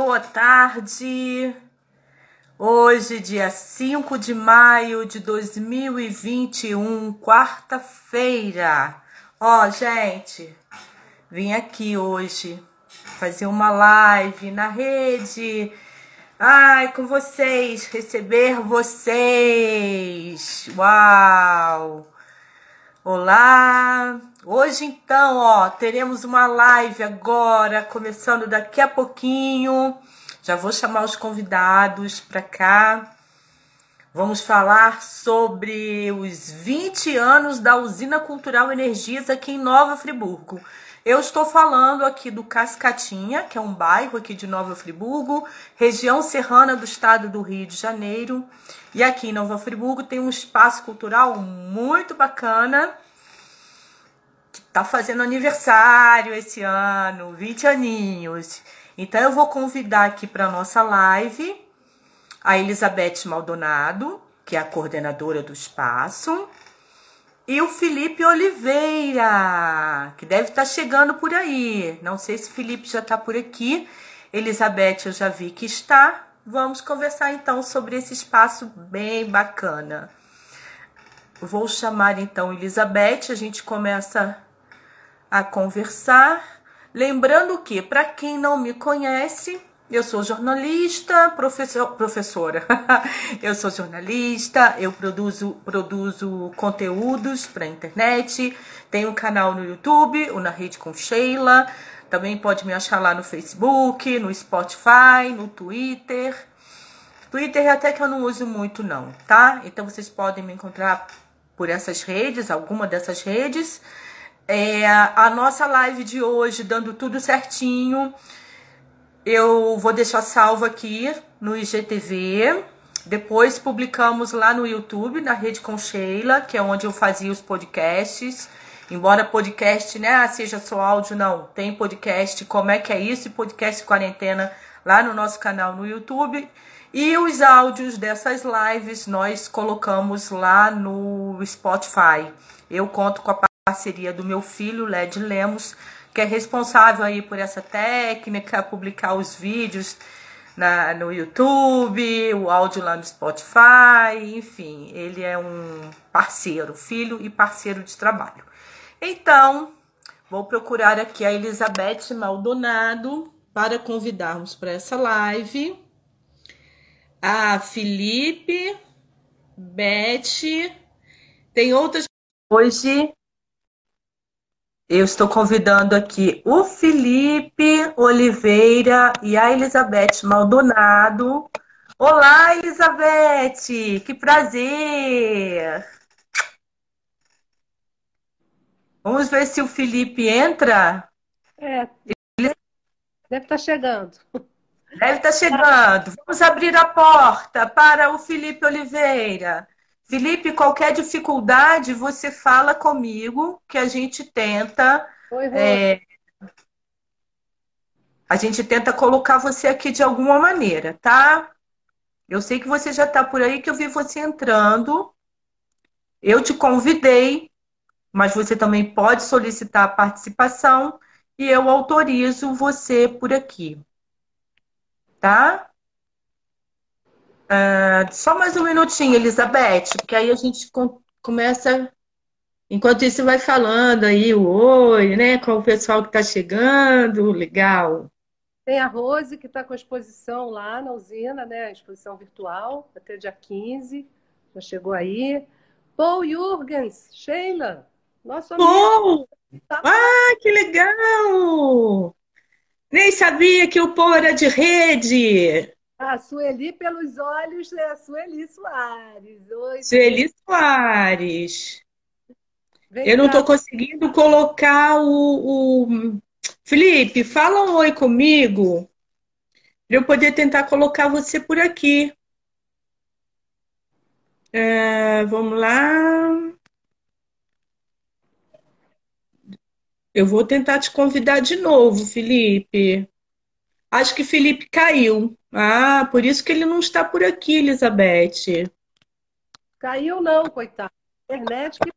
boa tarde. Hoje, dia 5 de maio de 2021, quarta-feira. Ó, gente, vim aqui hoje fazer uma live na rede. Ai, com vocês, receber vocês. Uau! Olá! Hoje então, ó, teremos uma live agora, começando daqui a pouquinho. Já vou chamar os convidados para cá. Vamos falar sobre os 20 anos da Usina Cultural Energias aqui em Nova Friburgo. Eu estou falando aqui do Cascatinha, que é um bairro aqui de Nova Friburgo, região serrana do estado do Rio de Janeiro. E aqui em Nova Friburgo tem um espaço cultural muito bacana, que está fazendo aniversário esse ano, 20 aninhos. Então eu vou convidar aqui para nossa live a Elizabeth Maldonado, que é a coordenadora do espaço e o Felipe Oliveira, que deve estar tá chegando por aí. Não sei se o Felipe já está por aqui. Elizabeth, eu já vi que está. Vamos conversar então sobre esse espaço bem bacana. Vou chamar então Elizabeth, a gente começa a conversar. Lembrando que, para quem não me conhece, eu sou jornalista, professor, professora. eu sou jornalista, eu produzo, produzo conteúdos para internet, tenho um canal no YouTube, o Na Rede com Sheila. Também pode me achar lá no Facebook, no Spotify, no Twitter. Twitter até que eu não uso muito não, tá? Então vocês podem me encontrar por essas redes, alguma dessas redes. É, a nossa live de hoje, dando tudo certinho, eu vou deixar salvo aqui no IGTV. Depois publicamos lá no YouTube, na Rede com Sheila, que é onde eu fazia os podcasts. Embora podcast, né, ah, seja só áudio, não. Tem podcast, como é que é isso? Podcast quarentena lá no nosso canal no YouTube. E os áudios dessas lives nós colocamos lá no Spotify. Eu conto com a parceria do meu filho, Led Lemos, que é responsável aí por essa técnica, publicar os vídeos na, no YouTube, o áudio lá no Spotify, enfim, ele é um parceiro, filho e parceiro de trabalho. Então, vou procurar aqui a Elizabeth Maldonado para convidarmos para essa live. A Felipe, Beth, tem outras hoje eu estou convidando aqui o Felipe Oliveira e a Elizabeth Maldonado. Olá, Elizabeth! Que prazer! Vamos ver se o Felipe entra. É. Ele... Deve estar tá chegando. Deve estar tá chegando. Vamos abrir a porta para o Felipe Oliveira. Felipe, qualquer dificuldade, você fala comigo que a gente tenta. Oi, é, a gente tenta colocar você aqui de alguma maneira, tá? Eu sei que você já está por aí, que eu vi você entrando. Eu te convidei, mas você também pode solicitar a participação e eu autorizo você por aqui. Tá? Uh, só mais um minutinho, Elizabeth, porque aí a gente com, começa. Enquanto isso, vai falando aí o oi, né? Com o pessoal que está chegando, legal. Tem a Rose, que está com a exposição lá na usina, né? A exposição virtual, até dia 15. Já chegou aí. Paul Jurgens, Sheila, nosso amigo. Paul! Ah, que legal! Nem sabia que o Paul era de rede. A Sueli pelos olhos é a Sueli Soares. Oi, Sueli Soares. Vem Eu cá. não estou conseguindo colocar o, o, Felipe, fala um oi comigo. Para eu poder tentar colocar você por aqui. É, vamos lá. Eu vou tentar te convidar de novo, Felipe. Acho que Felipe caiu. Ah, por isso que ele não está por aqui, Elizabeth. Caiu não, coitado. Internet que...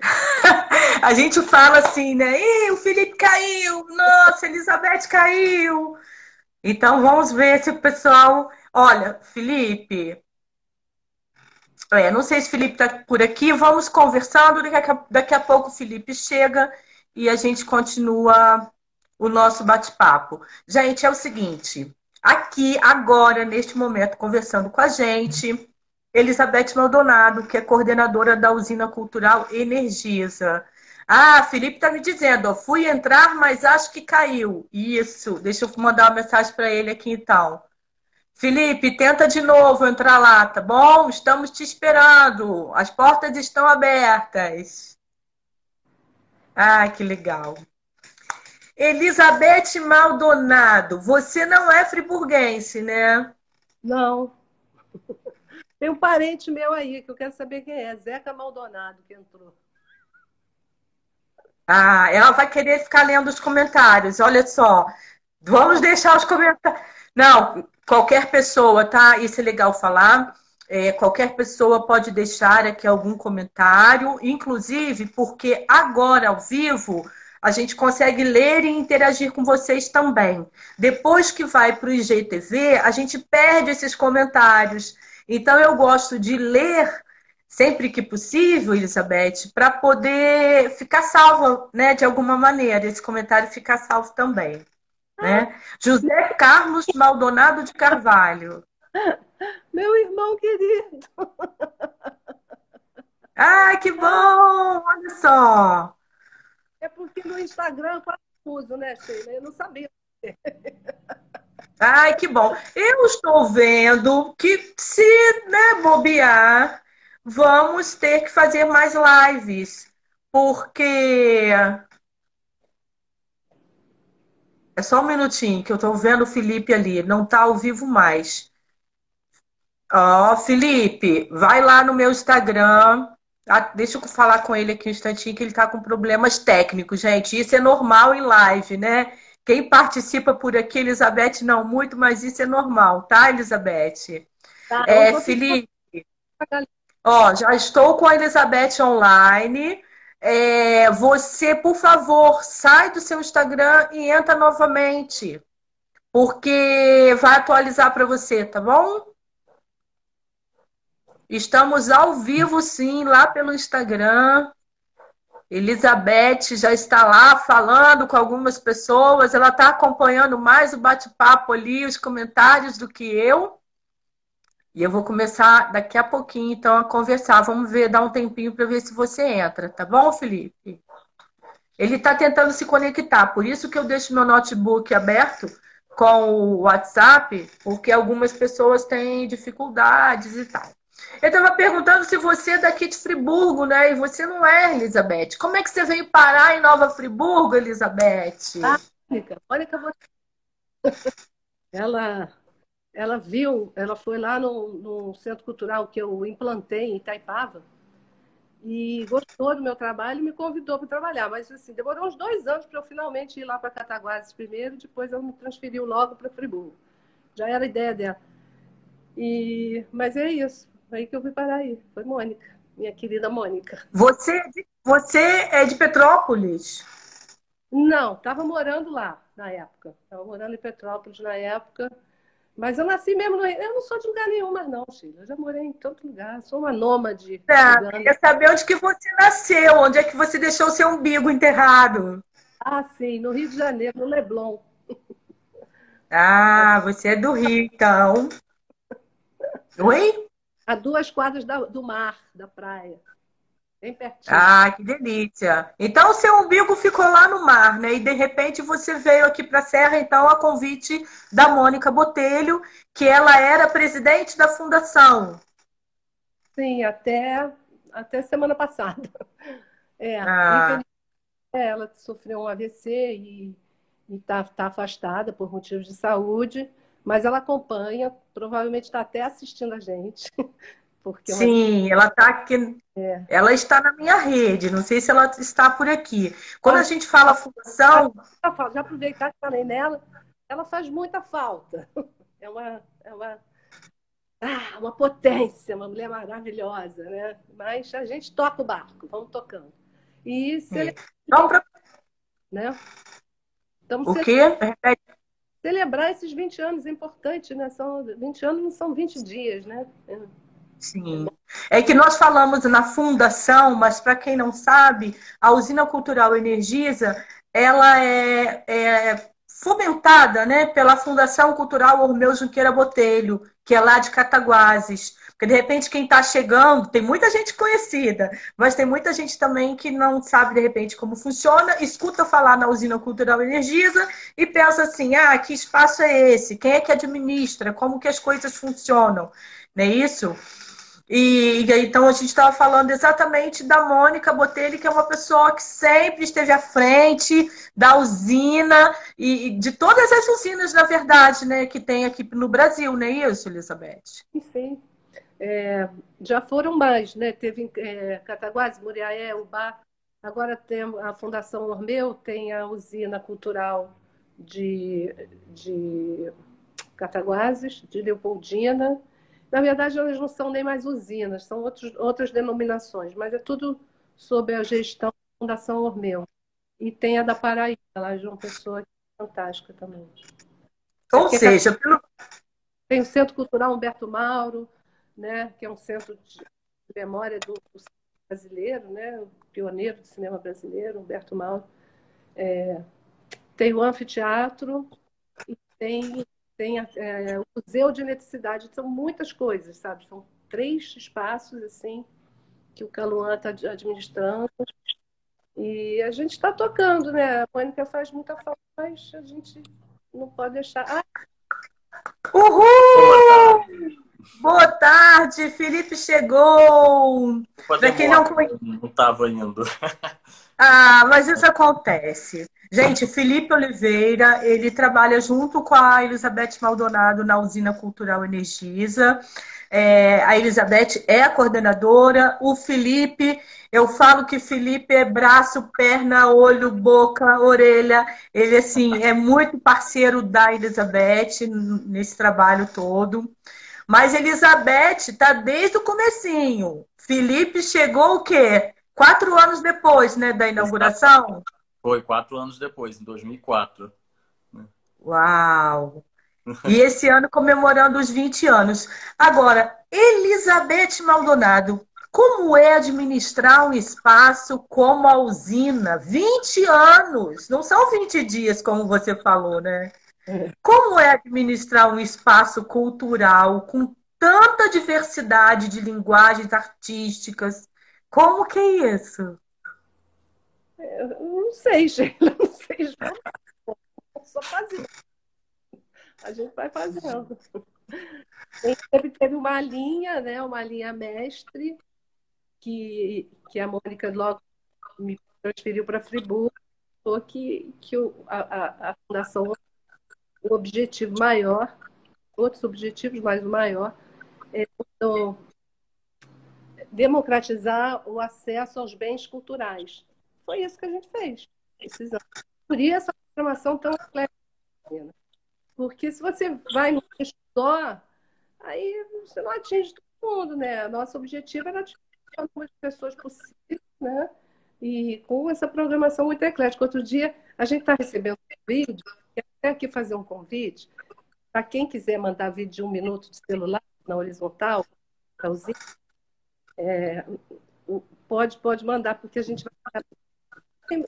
A gente fala assim, né? Ih, o Felipe caiu. Nossa, Elizabeth caiu. Então vamos ver se o pessoal. Olha, Felipe. É, não sei se o Felipe está por aqui. Vamos conversando. Daqui a, daqui a pouco o Felipe chega e a gente continua o nosso bate-papo. Gente, é o seguinte. Aqui, agora, neste momento, conversando com a gente, Elizabeth Maldonado, que é coordenadora da usina cultural Energisa. Ah, Felipe está me dizendo, ó, fui entrar, mas acho que caiu. Isso, deixa eu mandar uma mensagem para ele aqui então. Felipe, tenta de novo entrar lá, tá bom? Estamos te esperando. As portas estão abertas. Ah, que legal. Elizabeth Maldonado, você não é friburguense, né? Não. Tem um parente meu aí que eu quero saber quem é, Zeca Maldonado, que entrou. Ah, ela vai querer ficar lendo os comentários. Olha só. Vamos deixar os comentários. Não, qualquer pessoa, tá? Isso é legal falar. É, qualquer pessoa pode deixar aqui algum comentário, inclusive porque agora ao vivo a gente consegue ler e interagir com vocês também. Depois que vai para o IGTV, a gente perde esses comentários. Então eu gosto de ler sempre que possível, Elizabeth, para poder ficar salvo, né, de alguma maneira, esse comentário ficar salvo também. Né? José Carlos Maldonado de Carvalho. Meu irmão querido. Ai, que bom! Olha só. É porque no Instagram eu uso, né, Sheila? Eu não sabia. Ai, que bom. Eu estou vendo que se né, bobear, vamos ter que fazer mais lives, porque. É só um minutinho que eu estou vendo o Felipe ali, não está ao vivo mais. Ó, oh, Felipe, vai lá no meu Instagram. Ah, deixa eu falar com ele aqui um instantinho, que ele está com problemas técnicos, gente. Isso é normal em live, né? Quem participa por aqui, Elizabeth, não muito, mas isso é normal, tá, Elizabeth? Tá, é, Felipe. Ó, já estou com a Elizabeth online. É, você, por favor, sai do seu Instagram e entra novamente, porque vai atualizar para você, tá bom? Estamos ao vivo, sim, lá pelo Instagram. Elizabeth já está lá falando com algumas pessoas. Ela está acompanhando mais o bate-papo ali, os comentários do que eu. E eu vou começar daqui a pouquinho, então, a conversar. Vamos ver, dar um tempinho para ver se você entra, tá bom, Felipe? Ele está tentando se conectar, por isso que eu deixo meu notebook aberto com o WhatsApp, porque algumas pessoas têm dificuldades e tal. Eu estava perguntando se você é daqui de Friburgo, né? E você não é, Elizabeth. Como é que você veio parar em Nova Friburgo, Elizabeth? Ah, Mônica, Mônica, ela ela viu, ela foi lá no, no, centro cultural que eu implantei em Itaipava e gostou do meu trabalho e me convidou para trabalhar. Mas assim, demorou uns dois anos para eu finalmente ir lá para Cataguases primeiro, depois ela me transferiu logo para Friburgo. Já era a ideia dela. E, mas é isso, aí que eu fui parar aí. Foi Mônica, minha querida Mônica. Você, é você é de Petrópolis? Não, estava morando lá na época. Estava morando em Petrópolis na época. Mas eu nasci mesmo no Eu não sou de lugar nenhum, mas não, Sheila. Eu já morei em tanto lugar. Sou uma nômade. É, queria saber onde que você nasceu, onde é que você deixou o seu umbigo enterrado. Ah, sim, no Rio de Janeiro, no Leblon. Ah, você é do Rio, então. Oi? A duas quadras do mar, da praia. Bem pertinho. Ah, que delícia. Então o seu umbigo ficou lá no mar, né? E de repente você veio aqui para a Serra, então, a convite da Mônica Botelho, que ela era presidente da fundação. Sim, até, até semana passada. É, ah. ela sofreu um AVC e está tá afastada por motivos de saúde, mas ela acompanha, provavelmente está até assistindo a gente. Porque Sim, ela está aqui. É. Ela está na minha rede, não sei se ela está por aqui. Quando a gente fala fundação. Já aproveitar que falei nela, ela faz muita falta. É uma, é uma, ah, uma potência, uma mulher maravilhosa, né? Mas a gente toca o barco, vamos tocando. E selecionamos, é. então, pra... né? Estamos o quê? Celebrar esses 20 anos, é importante, né? São 20 anos não são 20 dias, né? Sim. É que nós falamos na fundação, mas para quem não sabe, a usina cultural Energisa, ela é, é fomentada né, pela Fundação Cultural Ormeu Junqueira Botelho, que é lá de Cataguases. Porque, de repente, quem está chegando, tem muita gente conhecida, mas tem muita gente também que não sabe, de repente, como funciona, escuta falar na usina cultural Energisa e pensa assim, ah, que espaço é esse? Quem é que administra? Como que as coisas funcionam? Não é isso? E, e então a gente estava falando exatamente da Mônica Botelho, que é uma pessoa que sempre esteve à frente da usina e de todas as usinas, na verdade, né, que tem aqui no Brasil, não é isso, Elizabeth? Sim. É, já foram mais, né? Teve é, Cataguases, Muriaé, Ubá. Agora tem a Fundação Ormeu, tem a usina cultural de, de Cataguases, de Leopoldina. Na verdade, elas não são nem mais usinas, são outros, outras denominações, mas é tudo sob a gestão da Fundação Ormeu. E tem a da Paraíba, lá de uma pessoa é fantástica também. Ou seja, pelo... tem o Centro Cultural Humberto Mauro, né, que é um centro de memória do, do brasileiro, né, o pioneiro do cinema brasileiro, Humberto Mauro. É, tem o anfiteatro e tem, tem é, o Museu de Eletricidade. São muitas coisas, sabe? São três espaços assim que o Caluan está administrando. E a gente está tocando, né? A Mônica faz muita falta, mas a gente não pode deixar. Ah! Uhul! Boa tarde, Felipe chegou. Para quem não não estava indo. Ah, mas isso acontece. Gente, Felipe Oliveira, ele trabalha junto com a Elizabeth Maldonado na usina Cultural Energisa. É, a Elizabeth é a coordenadora. O Felipe, eu falo que Felipe é braço, perna, olho, boca, orelha. Ele, assim, é muito parceiro da Elizabeth nesse trabalho todo. Mas Elizabeth está desde o comecinho. Felipe chegou o quê? Quatro anos depois, né, da inauguração? Foi, quatro anos depois, em 2004. Uau! E esse ano comemorando os 20 anos. Agora, Elizabeth Maldonado, como é administrar um espaço como a usina? 20 anos! Não são 20 dias, como você falou, né? Como é administrar um espaço cultural com tanta diversidade de linguagens artísticas? Como que é isso? Eu não sei, Sheila, não sei. Só fazendo. A gente vai fazendo. Teve, teve uma linha, né, uma linha mestre, que, que a Mônica logo me transferiu para Friburgo, que, que o, a, a Fundação o objetivo maior, outros objetivos, mas o maior, é democratizar o acesso aos bens culturais. Foi isso que a gente fez. Precisamos. Por isso essa programação tão eclética. Porque se você vai no só, aí você não atinge todo mundo, né? Nosso objetivo era atingir o número de pessoas possível, né? E com essa programação muito eclética. Outro dia, a gente está recebendo um vídeo Quero aqui fazer um convite para quem quiser mandar vídeo de um minuto de celular na horizontal, é, pode, pode mandar, porque a gente vai. Tem,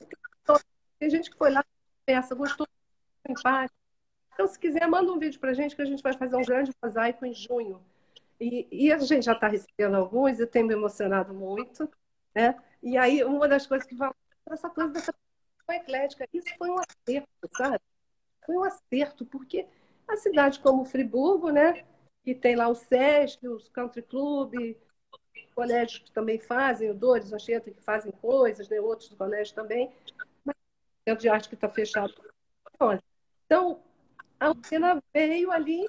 tem gente que foi lá, peça, gostou, empate. Então, se quiser, manda um vídeo para a gente, que a gente vai fazer um grande mosaico em junho. E, e a gente já está recebendo alguns, eu tenho me emocionado muito. Né? E aí, uma das coisas que vai essa coisa dessa eclética, isso foi um acerto, sabe? Foi um acerto, porque a cidade como Friburgo, né, que tem lá o SESC, os country club, colégios que também fazem, o Dores, o Anchieta, que fazem coisas, né, outros do colégio também, mas o centro de arte que está fechado. Então, a Lucena veio ali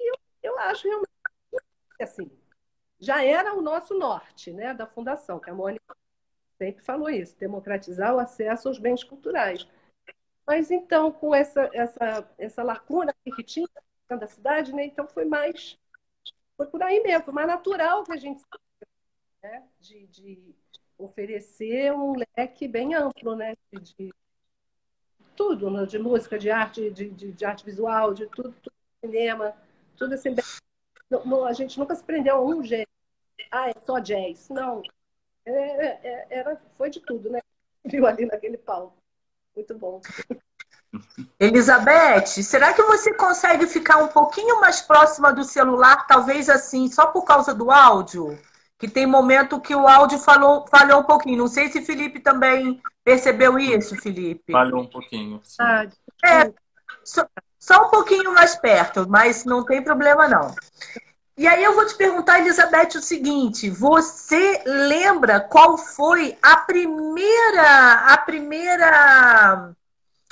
e eu, eu acho realmente assim, já era o nosso norte, né, da fundação, que a Mônica sempre falou isso, democratizar o acesso aos bens culturais. Mas então, com essa, essa, essa lacuna que tinha da cidade, né? Então foi mais. Foi por aí mesmo, mais natural que a gente né? de, de oferecer um leque bem amplo, né? De, tudo, né? de música, de arte, de, de, de arte visual, de tudo, tudo, cinema, tudo assim. Não, não, a gente nunca se prendeu a um gênero. Ah, é só jazz. Não. É, é, era, foi de tudo, né? Viu ali naquele palco. Muito bom. Elizabeth, será que você consegue ficar um pouquinho mais próxima do celular, talvez assim, só por causa do áudio? Que tem momento que o áudio falou, falhou um pouquinho. Não sei se Felipe também percebeu isso, Felipe. Falhou um pouquinho. Sim. É, só, só um pouquinho mais perto, mas não tem problema não. E aí eu vou te perguntar, Elizabeth, o seguinte: você lembra qual foi a primeira, a primeira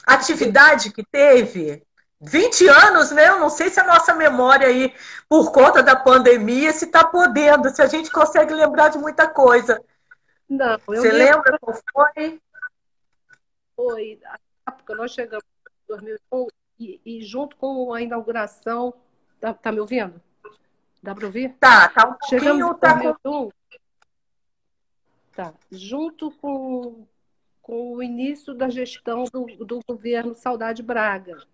atividade que teve 20 anos, né? Eu não sei se a nossa memória aí, por conta da pandemia, se está podendo, se a gente consegue lembrar de muita coisa. Não, Você lembra qual foi? Foi, a época nós chegamos em 2001 e, e junto com a inauguração, tá, tá, me ouvindo? Dá para ouvir? Tá, tá um pouquinho, chegamos em tá 2001, tá, junto com com o início da gestão do, do governo Saudade Braga.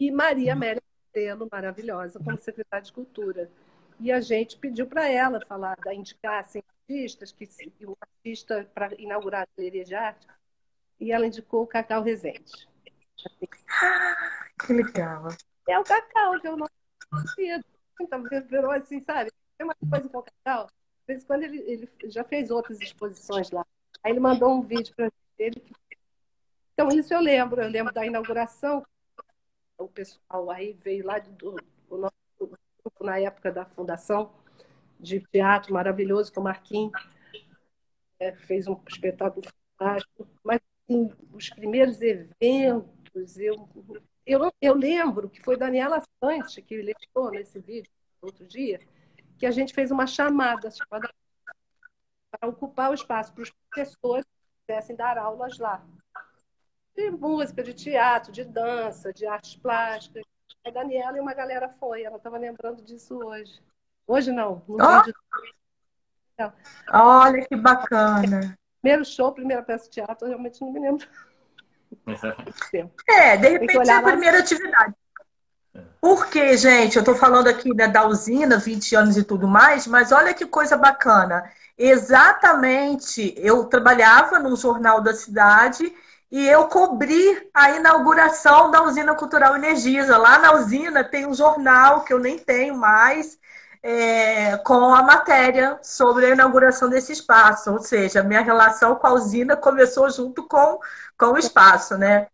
E Maria Amélia Telo, maravilhosa, como secretária de Cultura. E a gente pediu para ela falar, indicar assim, artistas, que um artista para inaugurar a galeria de arte, e ela indicou o Cacau Rezende. que legal. É o Cacau, que eu não conhecia. Então, virou assim, sabe? Tem uma coisa com o Cacau. De vez em quando ele, ele já fez outras exposições lá. Aí ele mandou um vídeo para dele. Então, isso eu lembro. Eu lembro da inauguração. O pessoal aí veio lá do, do nosso grupo na época da fundação de teatro maravilhoso com o Marquinhos. É, fez um espetáculo fantástico. Mas, assim, os primeiros eventos, eu, eu, eu lembro que foi Daniela Sante que lembrou nesse vídeo outro dia, que a gente fez uma chamada, chamada para ocupar o espaço para os professores pudessem dar aulas lá. De música, de teatro, de dança, de artes plásticas. A Daniela e uma galera foi, ela estava lembrando disso hoje. Hoje não, no oh. vídeo. Não. Olha que bacana. Primeiro show, primeira peça de teatro, eu realmente não me lembro. É, de repente é a primeira atividade. Porque, gente, eu estou falando aqui né, da usina, 20 anos e tudo mais, mas olha que coisa bacana. Exatamente, eu trabalhava no Jornal da Cidade e eu cobri a inauguração da usina Cultural Energisa. Lá na usina tem um jornal que eu nem tenho mais, é, com a matéria sobre a inauguração desse espaço. Ou seja, minha relação com a usina começou junto com, com o espaço, né?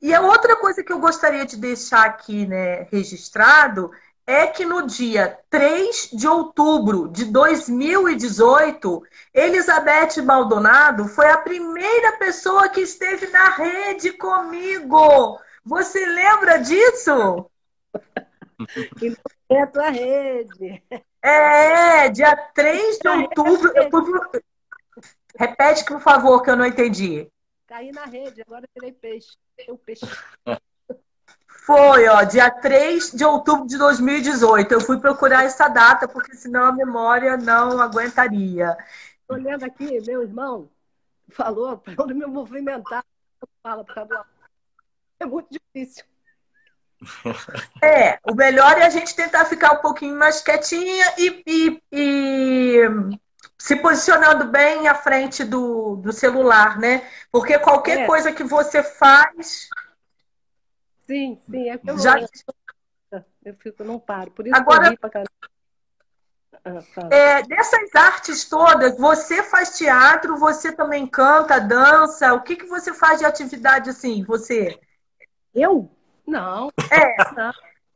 E a outra coisa que eu gostaria de deixar aqui né, registrado é que no dia 3 de outubro de 2018, Elizabeth Maldonado foi a primeira pessoa que esteve na rede comigo. Você lembra disso? É a tua rede. É, dia 3 de outubro. Eu fui... Repete, por favor, que eu não entendi. Caí na rede, agora virei peixe. Eu peixe. Foi, ó, dia 3 de outubro de 2018. Eu fui procurar essa data, porque senão a memória não aguentaria. Olhando aqui, meu irmão falou para eu me movimentar. Fala por do... É muito difícil. É, o melhor é a gente tentar ficar um pouquinho mais quietinha e, e, e se posicionando bem à frente do, do celular, né? Porque qualquer é. coisa que você faz Sim, sim, é eu, Já... eu fico, não paro. Por isso Agora, que eu pra ah, é, dessas artes todas, você faz teatro, você também canta, dança. O que, que você faz de atividade assim, você? Eu? Não. É. Não.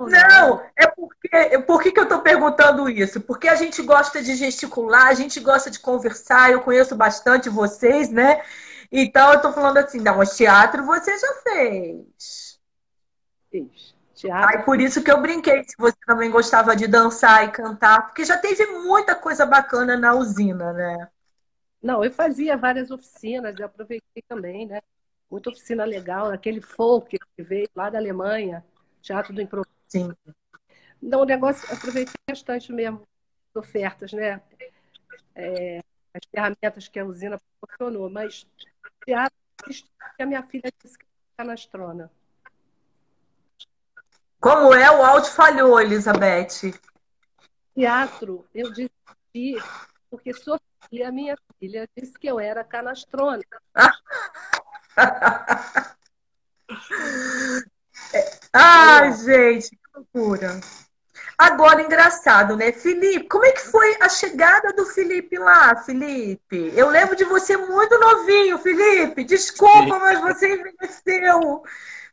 Não, é porque. Por que, que eu estou perguntando isso? Porque a gente gosta de gesticular, a gente gosta de conversar, eu conheço bastante vocês, né? Então eu estou falando assim, não, mas teatro você já fez. Fiz. Teatro. Ai, por isso que eu brinquei se você também gostava de dançar e cantar, porque já teve muita coisa bacana na usina, né? Não, eu fazia várias oficinas, eu aproveitei também, né? Muita oficina legal, aquele folk que veio lá da Alemanha, Teatro do Improviso. Sim. Não, o negócio, aproveitei bastante mesmo ofertas, né? É, as ferramentas que a usina proporcionou, mas teatro que a minha filha disse que canastrona. Como é? O áudio falhou, Elizabeth. Teatro, eu desisti, porque Sofia, minha filha, disse que eu era canastrona. Ai, gente, que loucura. Agora, engraçado, né? Felipe, como é que foi a chegada do Felipe lá, Felipe? Eu lembro de você muito novinho, Felipe. Desculpa, mas você envelheceu.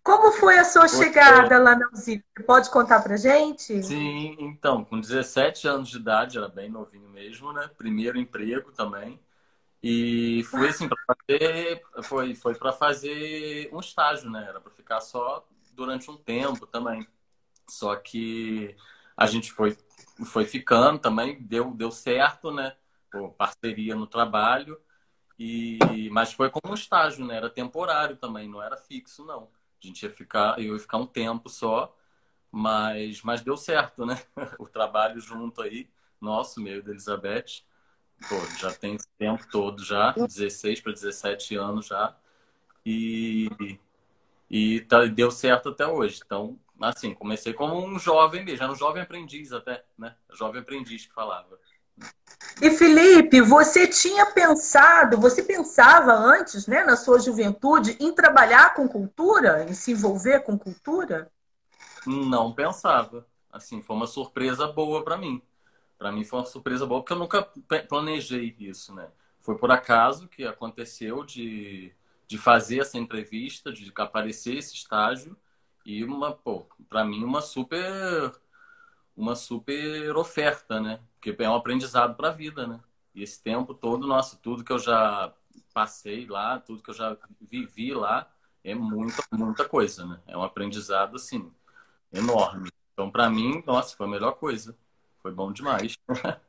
Como foi a sua chegada lá na usina? Pode contar pra gente? Sim, então, com 17 anos de idade, era bem novinho mesmo, né? Primeiro emprego também. E foi assim, para fazer, foi, foi para fazer um estágio, né? Era para ficar só durante um tempo também. Só que a gente foi, foi ficando também, deu, deu certo, né? Pô, parceria no trabalho. E, mas foi como um estágio, né? Era temporário também, não era fixo, não. A gente ia ficar, eu ia ficar um tempo só, mas, mas deu certo, né? O trabalho junto aí, nosso, meio da Elizabeth. Pô, já tem esse tempo todo já, 16 para 17 anos já. E, e tá, deu certo até hoje. Então, assim, comecei como um jovem mesmo, era um jovem aprendiz até, né? Jovem aprendiz que falava. E Felipe, você tinha pensado, você pensava antes, né, na sua juventude, em trabalhar com cultura, em se envolver com cultura? Não pensava. Assim, foi uma surpresa boa para mim. Para mim foi uma surpresa boa porque eu nunca planejei isso, né? Foi por acaso que aconteceu de, de fazer essa entrevista, de aparecer esse estágio e uma, pô, para mim uma super uma super oferta, né? Porque é um aprendizado para a vida, né? E esse tempo todo, nossa, tudo que eu já passei lá, tudo que eu já vivi lá, é muita, muita coisa, né? É um aprendizado, assim, enorme. Então, para mim, nossa, foi a melhor coisa. Foi bom demais.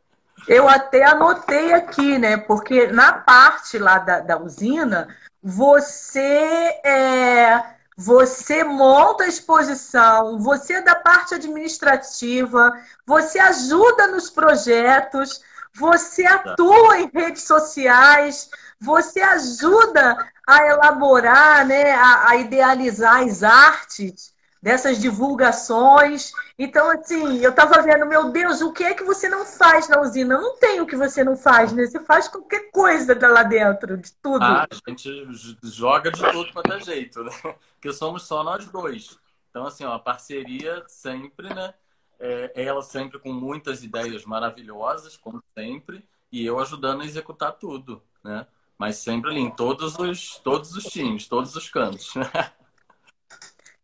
Eu até anotei aqui, né? Porque na parte lá da, da usina, você é você monta a exposição, você é da parte administrativa, você ajuda nos projetos, você atua em redes sociais, você ajuda a elaborar, né, a, a idealizar as artes dessas divulgações. Então, assim, eu estava vendo, meu Deus, o que é que você não faz na usina? Não tem o que você não faz, né? Você faz qualquer coisa lá dentro, de tudo. Ah, a gente joga de tudo quanto é jeito, né? Porque somos só nós dois. Então, assim, ó, a parceria sempre, né? É, ela sempre com muitas ideias maravilhosas, como sempre, e eu ajudando a executar tudo, né? Mas sempre ali em todos os, todos os times, todos os cantos.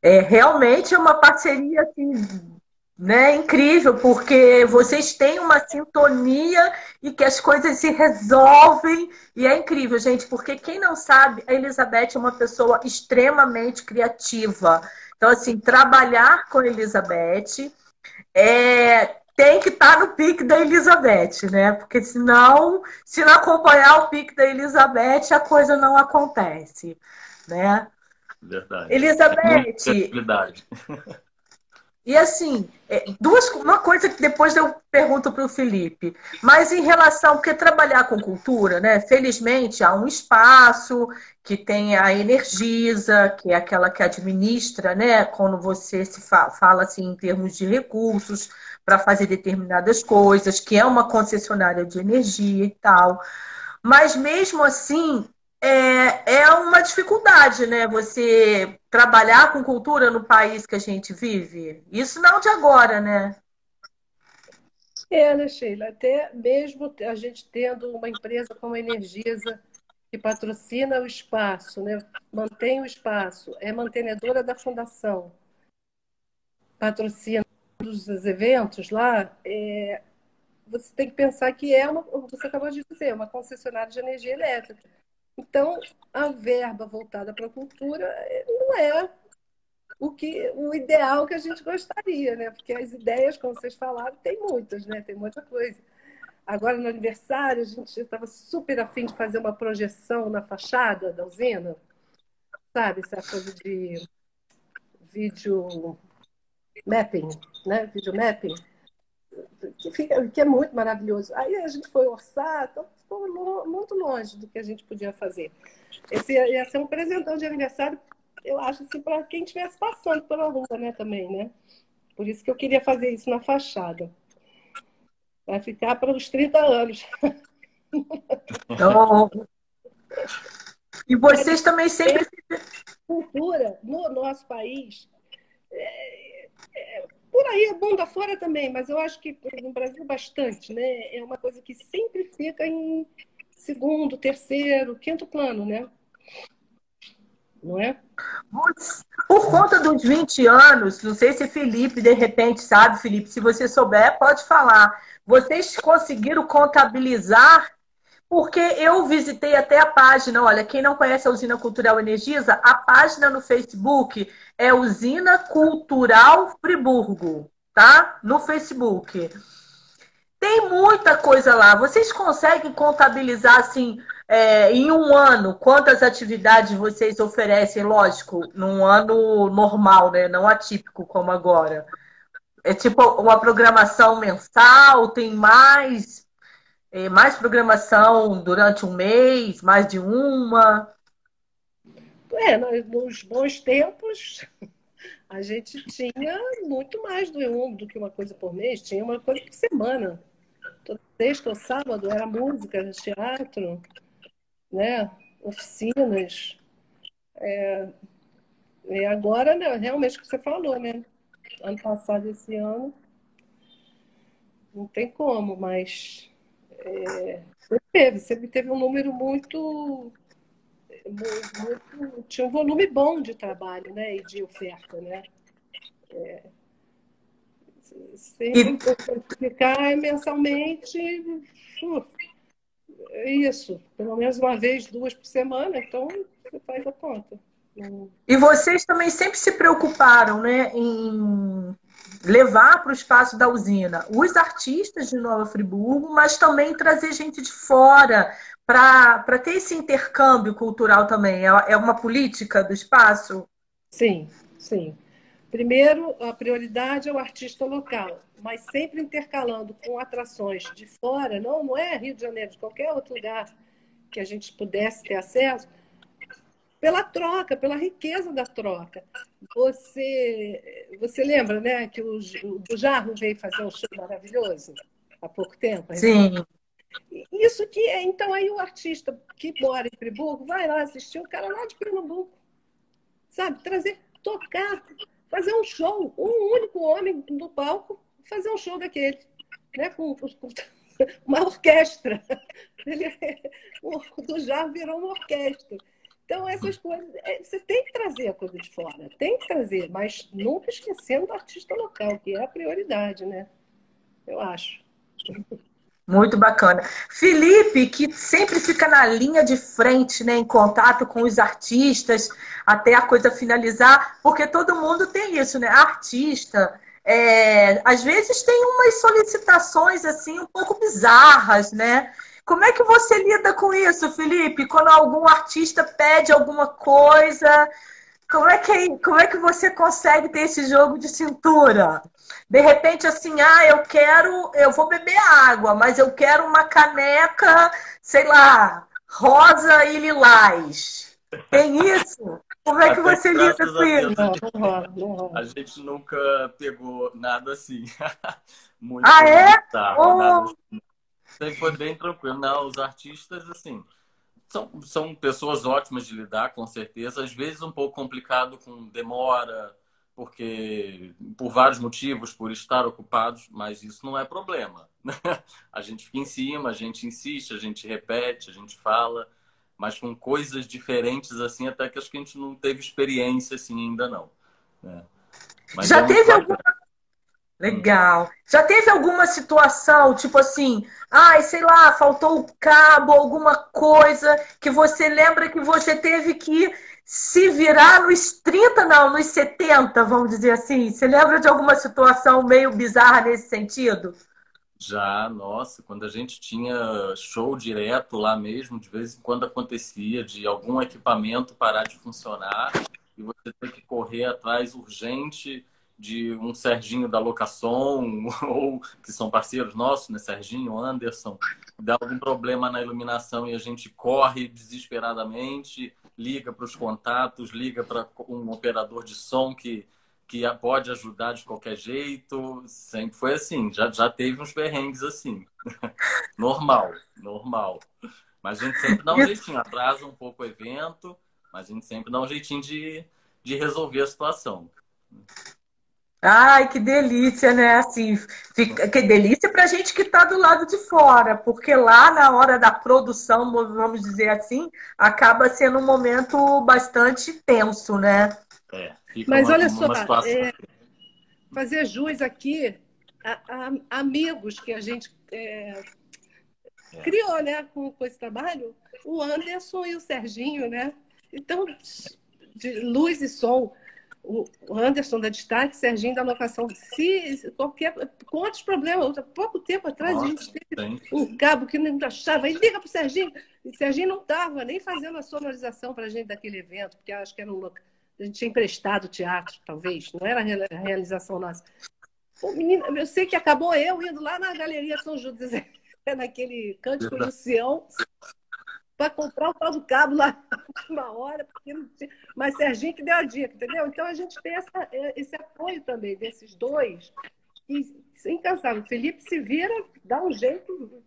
É realmente é uma parceria assim, né, incrível, porque vocês têm uma sintonia e que as coisas se resolvem. E é incrível, gente, porque quem não sabe, a Elizabeth é uma pessoa extremamente criativa. Então, assim, trabalhar com a Elizabeth é, tem que estar no pique da Elizabeth, né? Porque senão, se não acompanhar o pique da Elizabeth, a coisa não acontece, né? Verdade. Elizabeth. Verdade. E assim, é, duas, uma coisa que depois eu pergunto para o Felipe, mas em relação, porque trabalhar com cultura, né? Felizmente há um espaço que tem a Energisa, que é aquela que administra, né? Quando você se fa fala assim em termos de recursos para fazer determinadas coisas, que é uma concessionária de energia e tal. Mas mesmo assim, é, é uma dificuldade, né? Você trabalhar com cultura no país que a gente vive. Isso não de agora, né? É, né, Sheila? Até mesmo a gente tendo uma empresa como a Energisa, que patrocina o espaço, né? mantém o espaço, é mantenedora da fundação, patrocina os eventos lá, é... você tem que pensar que é uma, você acabou de dizer, uma concessionária de energia elétrica. Então, a verba voltada para a cultura eh, não é o que o ideal que a gente gostaria, né? Porque as ideias, como vocês falaram, tem muitas, né? Tem muita coisa. Agora, no aniversário, a gente estava super afim de fazer uma projeção na fachada da usina, sabe? Essa coisa de vídeo mapping, né? Vídeo mapping, que, fica, que é muito maravilhoso. Aí a gente foi orçar, então ficou muito longe do que a gente podia fazer. Esse ia ser um presentão de aniversário eu acho assim, para quem estivesse passando pela rua, né, também, né? Por isso que eu queria fazer isso na fachada. Vai ficar para os 30 anos. Então, e vocês também sempre. Cultura no nosso país. É, é, por aí, mundo afora também, mas eu acho que no Brasil bastante, né? É uma coisa que sempre fica em segundo, terceiro, quinto plano, né? Não é? Por conta dos 20 anos, não sei se Felipe, de repente, sabe, Felipe, se você souber, pode falar. Vocês conseguiram contabilizar porque eu visitei até a página, olha, quem não conhece a Usina Cultural Energisa, a página no Facebook é Usina Cultural Friburgo, tá? No Facebook. Tem muita coisa lá. Vocês conseguem contabilizar, assim, é, em um ano, quantas atividades vocês oferecem? Lógico, num ano normal, né? Não atípico como agora. É tipo uma programação mensal, tem mais mais programação durante um mês, mais de uma? É, nos bons tempos, a gente tinha muito mais do, um, do que uma coisa por mês, tinha uma coisa por semana. Toda sexta ou sábado era música, teatro, né? oficinas. É, e agora, né, realmente o que você falou, né? Ano passado, esse ano, não tem como, mas é, teve, sempre teve um número muito, muito, Tinha um volume bom de trabalho né, e de oferta. Né? É, sempre ficar mensalmente. É isso, pelo menos uma vez, duas por semana, então você faz a conta. E vocês também sempre se preocuparam né, em levar para o espaço da usina os artistas de Nova Friburgo, mas também trazer gente de fora para ter esse intercâmbio cultural também. É, é uma política do espaço? Sim, sim. Primeiro, a prioridade é o artista local, mas sempre intercalando com atrações de fora, não, não é Rio de Janeiro, de qualquer outro lugar que a gente pudesse ter acesso, pela troca, pela riqueza da troca. Você, você lembra, né, que o, o Jarro veio fazer um show maravilhoso há pouco tempo? Sim. Isso que é, então aí o artista que mora em Friburgo vai lá assistir o cara lá de Pernambuco, sabe? Trazer, tocar, fazer um show, um único homem no palco, fazer um show daquele, né? Com, com uma orquestra. Ele, o do Jarro virou uma orquestra. Então, essas coisas, é, você tem que trazer a coisa de fora, tem que trazer, mas nunca esquecendo do artista local, que é a prioridade, né? Eu acho. Muito bacana. Felipe, que sempre fica na linha de frente, né, em contato com os artistas, até a coisa finalizar, porque todo mundo tem isso, né? Artista, é, às vezes tem umas solicitações assim um pouco bizarras, né? Como é que você lida com isso, Felipe? Quando algum artista pede alguma coisa, como é que, como é que você consegue ter esse jogo de cintura? De repente, assim, ah, eu quero, eu vou beber água, mas eu quero uma caneca, sei lá, rosa e lilás. Tem isso? Como é que Até você lida com isso? A gente nunca pegou nada assim. Muito ah, é? Bizarro, oh. nada assim. Sempre foi bem tranquilo. Não, os artistas, assim, são, são pessoas ótimas de lidar, com certeza. Às vezes um pouco complicado com demora, porque por vários motivos, por estar ocupados, mas isso não é problema. a gente fica em cima, a gente insiste, a gente repete, a gente fala, mas com coisas diferentes assim, até que acho que a gente não teve experiência assim ainda não. Né? Já é teve alguma Legal. Já teve alguma situação, tipo assim, ai, sei lá, faltou o cabo, alguma coisa que você lembra que você teve que se virar nos 30, não, nos 70, vamos dizer assim? Você lembra de alguma situação meio bizarra nesse sentido? Já, nossa, quando a gente tinha show direto lá mesmo, de vez em quando acontecia de algum equipamento parar de funcionar e você ter que correr atrás urgente de um Serginho da locação, ou que são parceiros nossos, né? Serginho, Anderson, dá algum problema na iluminação e a gente corre desesperadamente liga para os contatos, liga para um operador de som que, que pode ajudar de qualquer jeito. Sempre foi assim, já, já teve uns perrengues assim. normal, normal. Mas a gente sempre dá um jeitinho, atrasa um pouco o evento, mas a gente sempre dá um jeitinho de, de resolver a situação. Ai, que delícia, né? Assim, fica, que delícia para a gente que está do lado de fora, porque lá na hora da produção, vamos dizer assim, acaba sendo um momento bastante tenso, né? É, Mas uma, olha só, é, fazer jus aqui a, a, amigos que a gente é, é. criou, né, com, com esse trabalho, o Anderson e o Serginho, né? Então, de luz e som o Anderson da Destaque, Serginho da Locação. Se qualquer. Quantos problemas? Há pouco tempo atrás Nossa, a gente teve um cabo que não achava. Aí liga para o Serginho. E o Serginho não estava nem fazendo a sonorização para a gente daquele evento, porque acho que era um local. A gente tinha emprestado o teatro, talvez, não era a realização nossa. O menino, eu sei que acabou eu indo lá na Galeria São José, naquele Cântico Lucião, para comprar o tal do cabo lá na última hora, porque não tinha. Mas Serginho que deu a dica, entendeu? Então a gente tem essa, é, esse apoio também desses dois. E incansável. Felipe se vira, dá um jeito.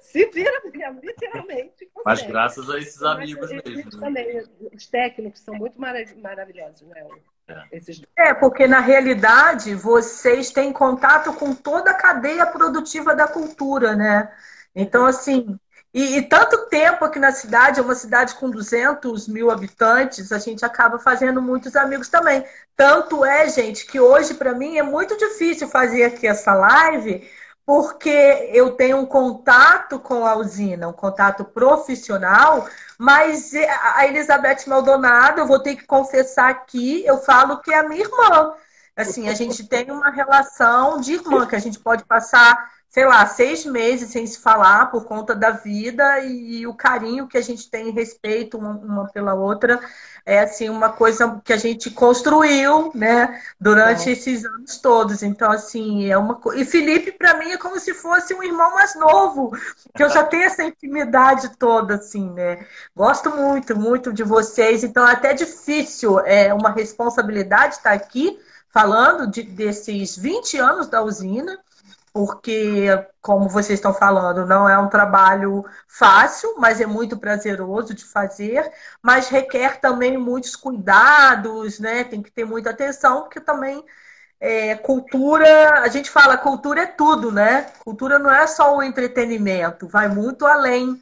Se vira mesmo, literalmente. Mas graças a esses amigos mesmo. Né? Também, os técnicos são muito maravilhosos, né? É. é, porque na realidade vocês têm contato com toda a cadeia produtiva da cultura, né? Então, assim, e, e, tanto tempo aqui na cidade, é uma cidade com 200 mil habitantes, a gente acaba fazendo muitos amigos também. Tanto é, gente, que hoje para mim é muito difícil fazer aqui essa live, porque eu tenho um contato com a usina, um contato profissional, mas a Elizabeth Maldonado, eu vou ter que confessar aqui, eu falo que é a minha irmã. Assim, a gente tem uma relação de irmã, que a gente pode passar sei lá, seis meses sem se falar por conta da vida e, o carinho que a gente tem em respeito uma, uma, pela outra é assim uma coisa que a gente construiu, né, durante é. esses anos todos. Então assim, é uma e Felipe para mim é como se fosse um irmão mais novo, que eu já tenho essa intimidade toda assim, né? Gosto muito, muito de vocês, então é até difícil, é uma responsabilidade estar aqui falando de, desses 20 anos da usina porque, como vocês estão falando, não é um trabalho fácil, mas é muito prazeroso de fazer, mas requer também muitos cuidados, né? Tem que ter muita atenção, porque também é, cultura, a gente fala cultura é tudo, né? Cultura não é só o entretenimento, vai muito além.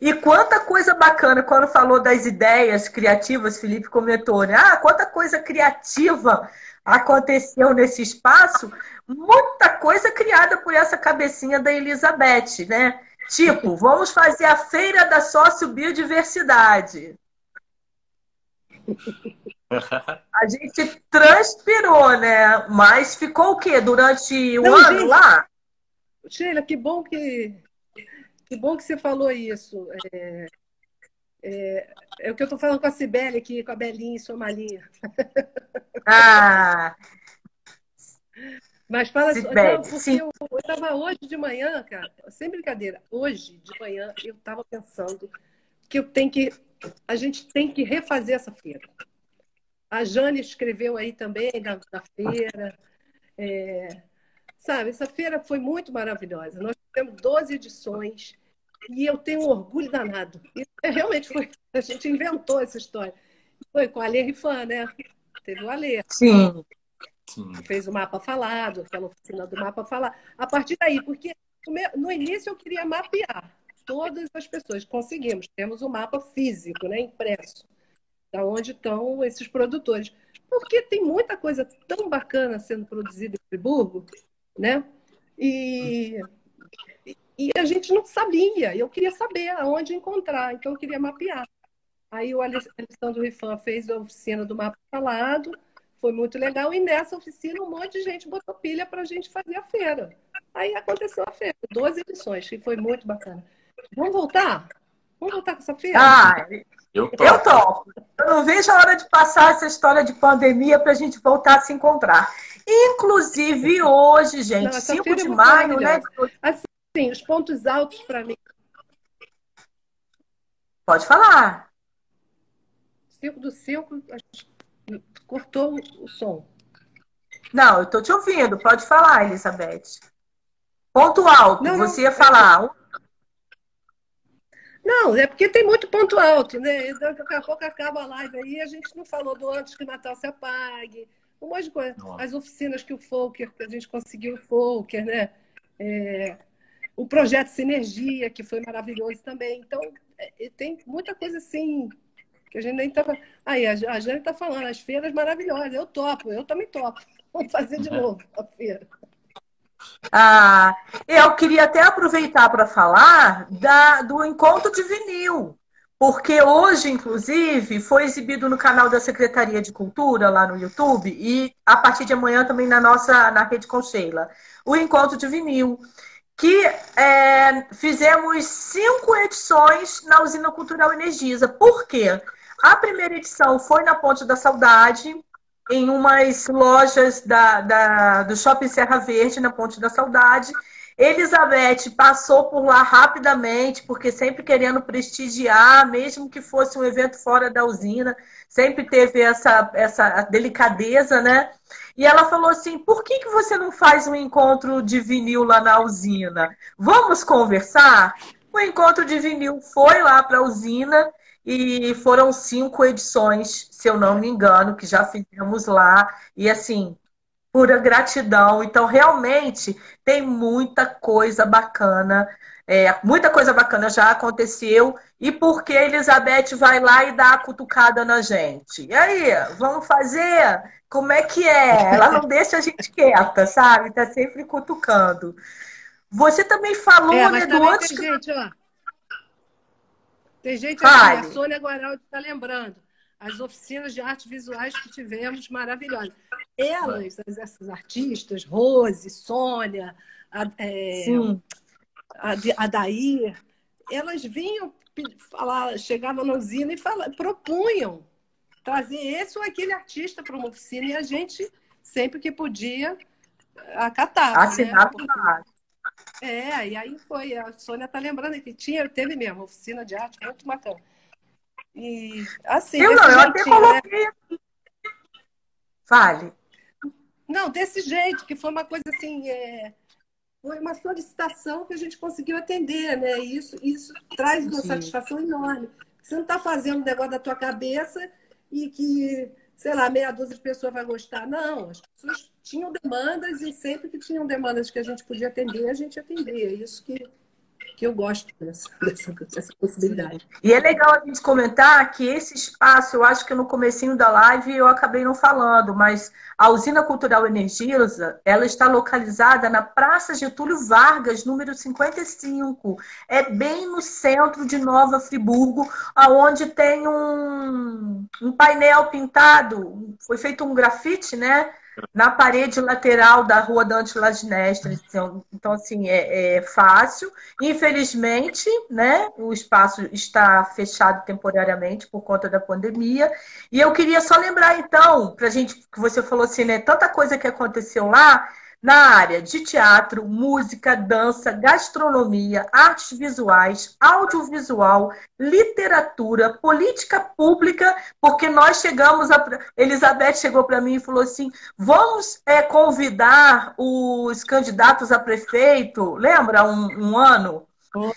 E quanta coisa bacana, quando falou das ideias criativas, Felipe comentou, né? Ah, quanta coisa criativa aconteceu nesse espaço, muita coisa criada por essa cabecinha da Elizabeth, né? Tipo, vamos fazer a feira da sociobiodiversidade. A gente transpirou, né? Mas ficou o quê? Durante o Não, ano gente, lá? Sheila, que bom que que bom que você falou isso. É, é, é o que eu estou falando com a Cibele aqui, com a Belinha e Somalinha. Ah! Mas fala assim, não, porque eu estava hoje de manhã, cara, sem brincadeira, hoje de manhã eu estava pensando que eu tenho que, a gente tem que refazer essa feira. A Jane escreveu aí também da, da feira. É, sabe, essa feira foi muito maravilhosa. Nós tivemos 12 edições e eu tenho um orgulho danado. E realmente foi, a gente inventou essa história. Foi com a Alê Rifan, né? Teve o Alê. Sim. Sim. Fez o mapa falado, aquela oficina do mapa falado. A partir daí, porque no início eu queria mapear todas as pessoas. Conseguimos, temos o um mapa físico, né, impresso, da onde estão esses produtores. Porque tem muita coisa tão bacana sendo produzida em Friburgo, né? E, e a gente não sabia. Eu queria saber aonde encontrar, então eu queria mapear. Aí o Alessandro Rifan fez a oficina do mapa falado, foi muito legal. E nessa oficina, um monte de gente botou pilha para a gente fazer a feira. Aí aconteceu a feira, 12 edições, que foi muito bacana. Vamos voltar? Vamos voltar com essa feira? Ah, eu topo. Eu, topo. eu não vejo a hora de passar essa história de pandemia para a gente voltar a se encontrar. Inclusive hoje, gente, não, 5 é de maio, né? Assim, os pontos altos para mim. Pode falar. 5 do 5, cortou o som. Não, eu estou te ouvindo. Pode falar, Elizabeth. Ponto alto, não, você não, ia falar. Não, é porque tem muito ponto alto, né? Daqui a pouco acaba a live aí, a gente não falou do antes que o Natal se apague, um monte de coisa. As oficinas que o Folker, que a gente conseguiu o Folker, né? É, o projeto Sinergia, que foi maravilhoso também. Então, é, tem muita coisa assim que a gente nem estava. Aí, a Jane está falando, as feiras maravilhosas. Eu topo, eu também topo. Vamos fazer de novo a feira. Ah, eu queria até aproveitar para falar da, do encontro de vinil, porque hoje, inclusive, foi exibido no canal da Secretaria de Cultura, lá no YouTube, e a partir de amanhã também na nossa na Rede Concheila, o encontro de vinil, que é, fizemos cinco edições na Usina Cultural Energisa. Por quê? A primeira edição foi na Ponte da Saudade, em umas lojas da, da, do Shopping Serra Verde, na Ponte da Saudade. Elizabeth passou por lá rapidamente, porque sempre querendo prestigiar, mesmo que fosse um evento fora da usina, sempre teve essa, essa delicadeza, né? E ela falou assim: por que, que você não faz um encontro de vinil lá na usina? Vamos conversar? O encontro de vinil foi lá para a usina e foram cinco edições, se eu não me engano, que já fizemos lá. E assim, pura gratidão. Então, realmente, tem muita coisa bacana. É, muita coisa bacana já aconteceu. E porque a Elizabeth vai lá e dá a cutucada na gente? E aí, vamos fazer? Como é que é? Ela não deixa a gente quieta, sabe? Tá sempre cutucando. Você também falou, é, né, do antes. Gente, ó tem gente aqui, a Sônia Guaraldi está lembrando. As oficinas de artes visuais que tivemos maravilhosas. Elas, essas artistas, Rose, Sônia, a, é, a, a Dair, elas vinham falar, chegavam na usina e fala, propunham trazer esse ou aquele artista para uma oficina e a gente, sempre que podia, acatava. Assinava né? É, e aí foi, a Sônia tá lembrando que tinha, teve mesmo, oficina de arte muito bacana. E assim. Eu não, eu até né? coloquei né? Fale. Não, desse jeito, que foi uma coisa assim. É... Foi uma solicitação que a gente conseguiu atender, né? E isso, isso traz uma Sim. satisfação enorme. Você não está fazendo um negócio da tua cabeça e que sei lá, meia dúzia de pessoas vai gostar. Não, as pessoas tinham demandas e sempre que tinham demandas que a gente podia atender, a gente atendia. É isso que, que eu gosto dessa, dessa, dessa possibilidade. E é legal a gente comentar que esse espaço, eu acho que no comecinho da live eu acabei não falando, mas a Usina Cultural Energisa, ela está localizada na Praça Getúlio Vargas, número 55. É bem no centro de Nova Friburgo, aonde tem um, um painel pintado, foi feito um grafite, né? Na parede lateral da rua Dante Laginestre. Então, assim, é, é, fácil. Infelizmente, né, o espaço está fechado temporariamente por conta da pandemia. E eu queria só lembrar, então, para a gente, que você falou assim, né, tanta coisa que aconteceu lá, na área de teatro, música, dança, gastronomia, artes visuais, audiovisual, literatura, política pública, porque nós chegamos a. Elizabeth chegou para mim e falou assim: vamos é, convidar os candidatos a prefeito, lembra um, um ano?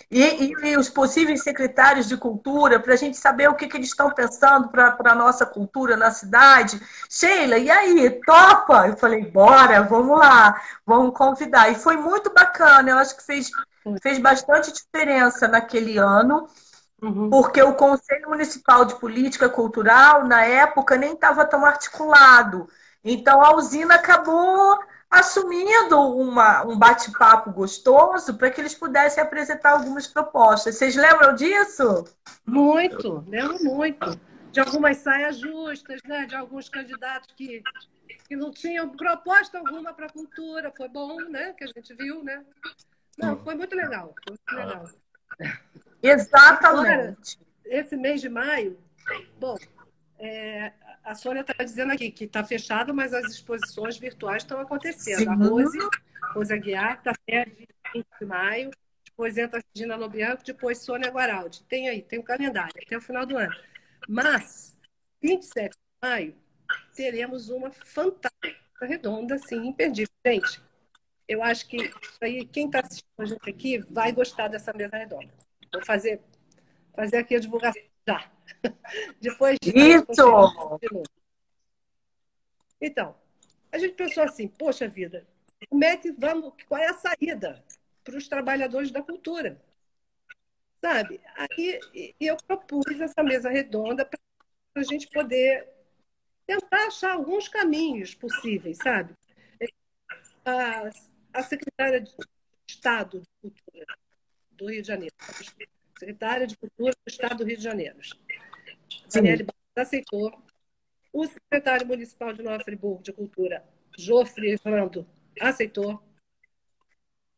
E, e, e, os possíveis secretários de cultura, para a gente saber o que, que eles estão pensando para a nossa cultura na cidade. Sheila, e aí, topa? Eu falei, bora, vamos lá, vamos convidar. E foi muito bacana, eu acho que fez, fez bastante diferença naquele ano, uhum. porque o Conselho Municipal de Política Cultural, na época, nem estava tão articulado. Então a usina acabou assumindo uma, um bate-papo gostoso para que eles pudessem apresentar algumas propostas. Vocês lembram disso? Muito, lembro muito. De algumas saias justas, né? de alguns candidatos que, que não tinham proposta alguma para a cultura. Foi bom, né? Que a gente viu, né? Não, foi muito legal. Foi muito legal. Exatamente. Agora, esse mês de maio, bom, é, a Sônia está dizendo aqui que está fechado, mas as exposições virtuais estão acontecendo. Sim. A Rose, Rose Aguiar, está até 20 de maio. Depois entra a Gina Lobianco, depois Sônia Guaraldi. Tem aí, tem o um calendário, até o final do ano. Mas 27 de maio, teremos uma fantástica redonda, assim, imperdível. Gente, eu acho que aí, quem está assistindo a gente aqui vai gostar dessa mesa redonda. Vou fazer, fazer aqui a divulgação já. Depois de Isso! Então, a gente pensou assim, poxa vida, como é que vamos, qual é a saída para os trabalhadores da cultura? Sabe? Aí eu propus essa mesa redonda para a gente poder tentar achar alguns caminhos possíveis, sabe? A, a secretária de Estado de Cultura do Rio de Janeiro, secretária de Cultura do Estado do Rio de Janeiro, Daniele Barros, aceitou. O secretário municipal de Nova Friburgo de Cultura, Jofre Rando, aceitou.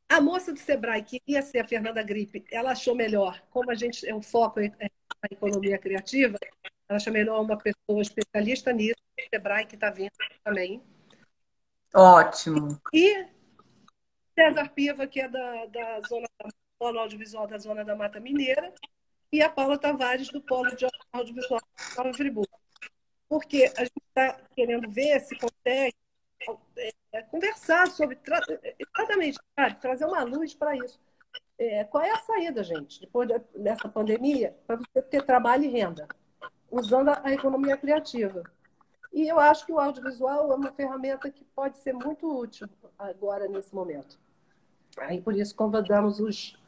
A moça do Sebrae, que ia ser a Fernanda Gripe, ela achou melhor, como a gente é um foco na economia criativa, ela achou melhor uma pessoa especialista nisso, o Sebrae, que está vindo também. Ótimo. E César Piva, que é da, da zona da Polo Audiovisual da Zona da Mata Mineira, e a Paula Tavares, do Polo de Audiovisual de Nova Friburgo. Porque a gente está querendo ver se consegue é, conversar sobre exatamente, trazer uma luz para isso. É, qual é a saída, gente, depois dessa pandemia, para você ter trabalho e renda, usando a economia criativa? E eu acho que o audiovisual é uma ferramenta que pode ser muito útil agora, nesse momento. Aí, por isso, convidamos os,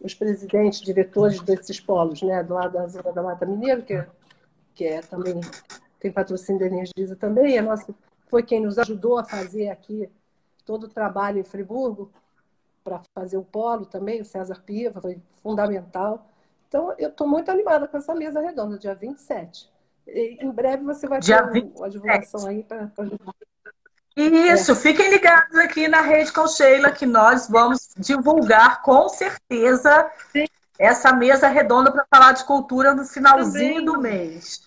os presidentes, diretores desses polos, né, do lado da Zona da Mata Mineira, que, é, que é também tem patrocínio da Energisa também, a nossa foi quem nos ajudou a fazer aqui todo o trabalho em Friburgo, para fazer o polo também, o César Piva, foi fundamental. Então, eu estou muito animada com essa mesa redonda, dia 27. E, em breve você vai dia ter uma divulgação aí para ajudar. Isso, fiquem ligados aqui na Rede com Sheila, que nós vamos divulgar com certeza Sim. essa mesa redonda para falar de cultura no finalzinho do mês.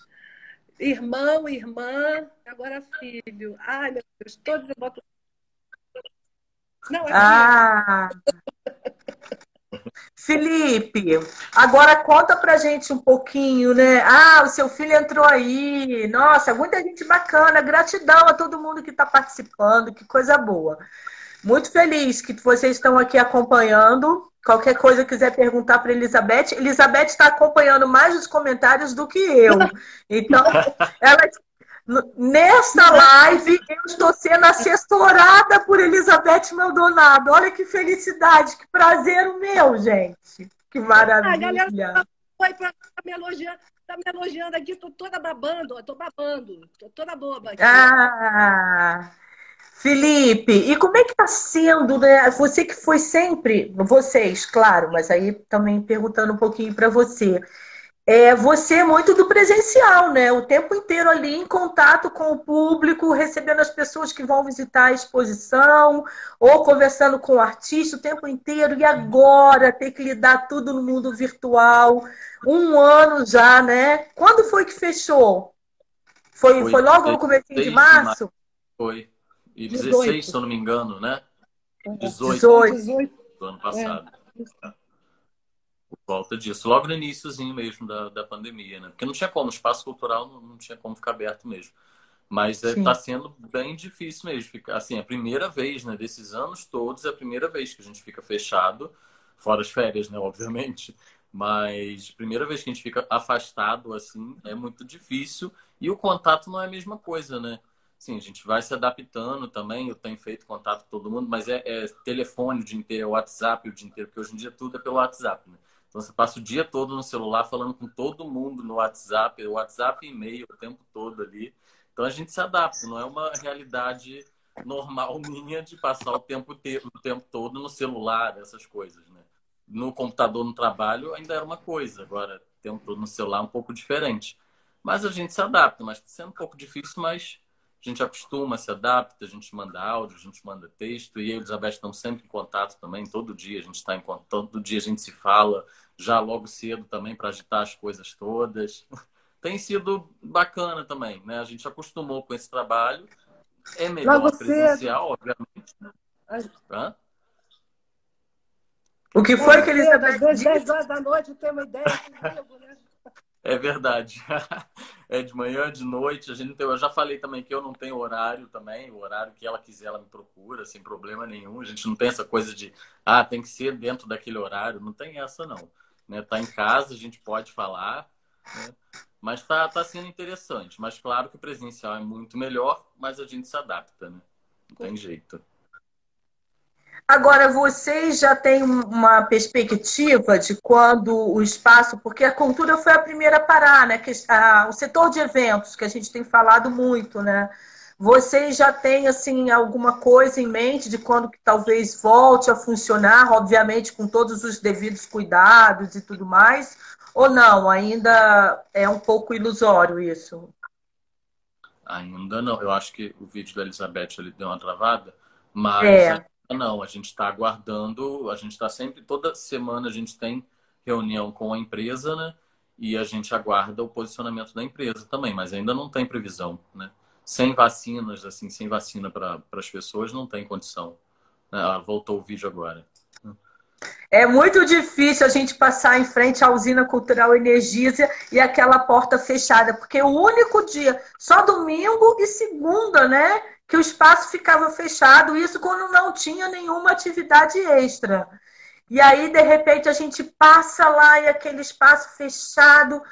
Irmão, irmã, agora filho. Ai, meu Deus, todos eu boto. Não, é ah! Felipe, agora conta pra gente um pouquinho, né? Ah, o seu filho entrou aí. Nossa, muita gente bacana. Gratidão a todo mundo que está participando, que coisa boa. Muito feliz que vocês estão aqui acompanhando. Qualquer coisa quiser perguntar para Elizabeth. Elizabeth está acompanhando mais os comentários do que eu. Então, ela Nesta live, eu estou sendo assessorada por Elizabeth Maldonado. Olha que felicidade, que prazer o meu, gente. Que maravilha. A galera foi para me elogiando, tá me elogiando aqui, estou toda babando, estou babando, estou toda boba aqui. Ah, Felipe, e como é que está sendo, né? Você que foi sempre, vocês, claro, mas aí também perguntando um pouquinho para você é você é muito do presencial, né? O tempo inteiro ali em contato com o público, recebendo as pessoas que vão visitar a exposição, ou conversando com o artista o tempo inteiro, e agora ter que lidar tudo no mundo virtual. Um ano já, né? Quando foi que fechou? Foi, foi, foi logo no começo de março? Foi. E 16, 18. se eu não me engano, né? 18. 18. Do ano passado. É volta disso, logo no iníciozinho mesmo da, da pandemia, né? Porque não tinha como, o espaço cultural não, não tinha como ficar aberto mesmo. Mas está é, tá sendo bem difícil mesmo. Ficar, assim, a primeira vez, né? Desses anos todos, é a primeira vez que a gente fica fechado, fora as férias, né? Obviamente. Mas primeira vez que a gente fica afastado, assim, é muito difícil. E o contato não é a mesma coisa, né? Sim, a gente vai se adaptando também. Eu tenho feito contato com todo mundo, mas é, é telefone o dia inteiro, é WhatsApp o dia inteiro, porque hoje em dia tudo é pelo WhatsApp, né? Então você passa o dia todo no celular falando com todo mundo no WhatsApp, WhatsApp e e-mail o tempo todo ali. Então a gente se adapta, não é uma realidade normal minha de passar o tempo, o tempo todo no celular, essas coisas, né? No computador, no trabalho, ainda era uma coisa. Agora, o tempo todo no celular é um pouco diferente. Mas a gente se adapta, mas está sendo um pouco difícil, mas a gente acostuma, se adapta, a gente manda áudio, a gente manda texto, e eu e a Elizabeth estamos sempre em contato também, todo dia a gente está em contato, todo dia a gente se fala, já logo cedo também para agitar as coisas todas. Tem sido bacana também, né? A gente acostumou com esse trabalho. É melhor logo presencial, cedo. obviamente. Hã? O que foi que Elizabeth disse? 10 horas da noite tem uma ideia comigo, né? É verdade. é de manhã, de noite. A gente tem, eu já falei também que eu não tenho horário também. O horário que ela quiser, ela me procura, sem problema nenhum. A gente não tem essa coisa de, ah, tem que ser dentro daquele horário. Não tem essa, não. Né? Tá em casa, a gente pode falar. Né? Mas tá, tá sendo interessante. Mas claro que o presencial é muito melhor, mas a gente se adapta, né? Não tem jeito. Agora, vocês já têm uma perspectiva de quando o espaço, porque a cultura foi a primeira a parar, né? Que, a, o setor de eventos, que a gente tem falado muito, né? Vocês já têm, assim, alguma coisa em mente de quando que talvez volte a funcionar, obviamente com todos os devidos cuidados e tudo mais, ou não? Ainda é um pouco ilusório isso? Ainda não. Eu acho que o vídeo da Elizabeth ele deu uma travada, mas é. Não, a gente está aguardando, a gente está sempre, toda semana a gente tem reunião com a empresa, né? E a gente aguarda o posicionamento da empresa também, mas ainda não tem previsão, né? Sem vacinas, assim, sem vacina para as pessoas, não tem condição. Ah, voltou o vídeo agora. É muito difícil a gente passar em frente à usina cultural Energisa e aquela porta fechada, porque o único dia, só domingo e segunda, né? que o espaço ficava fechado, isso quando não tinha nenhuma atividade extra. E aí, de repente, a gente passa lá e aquele espaço fechado.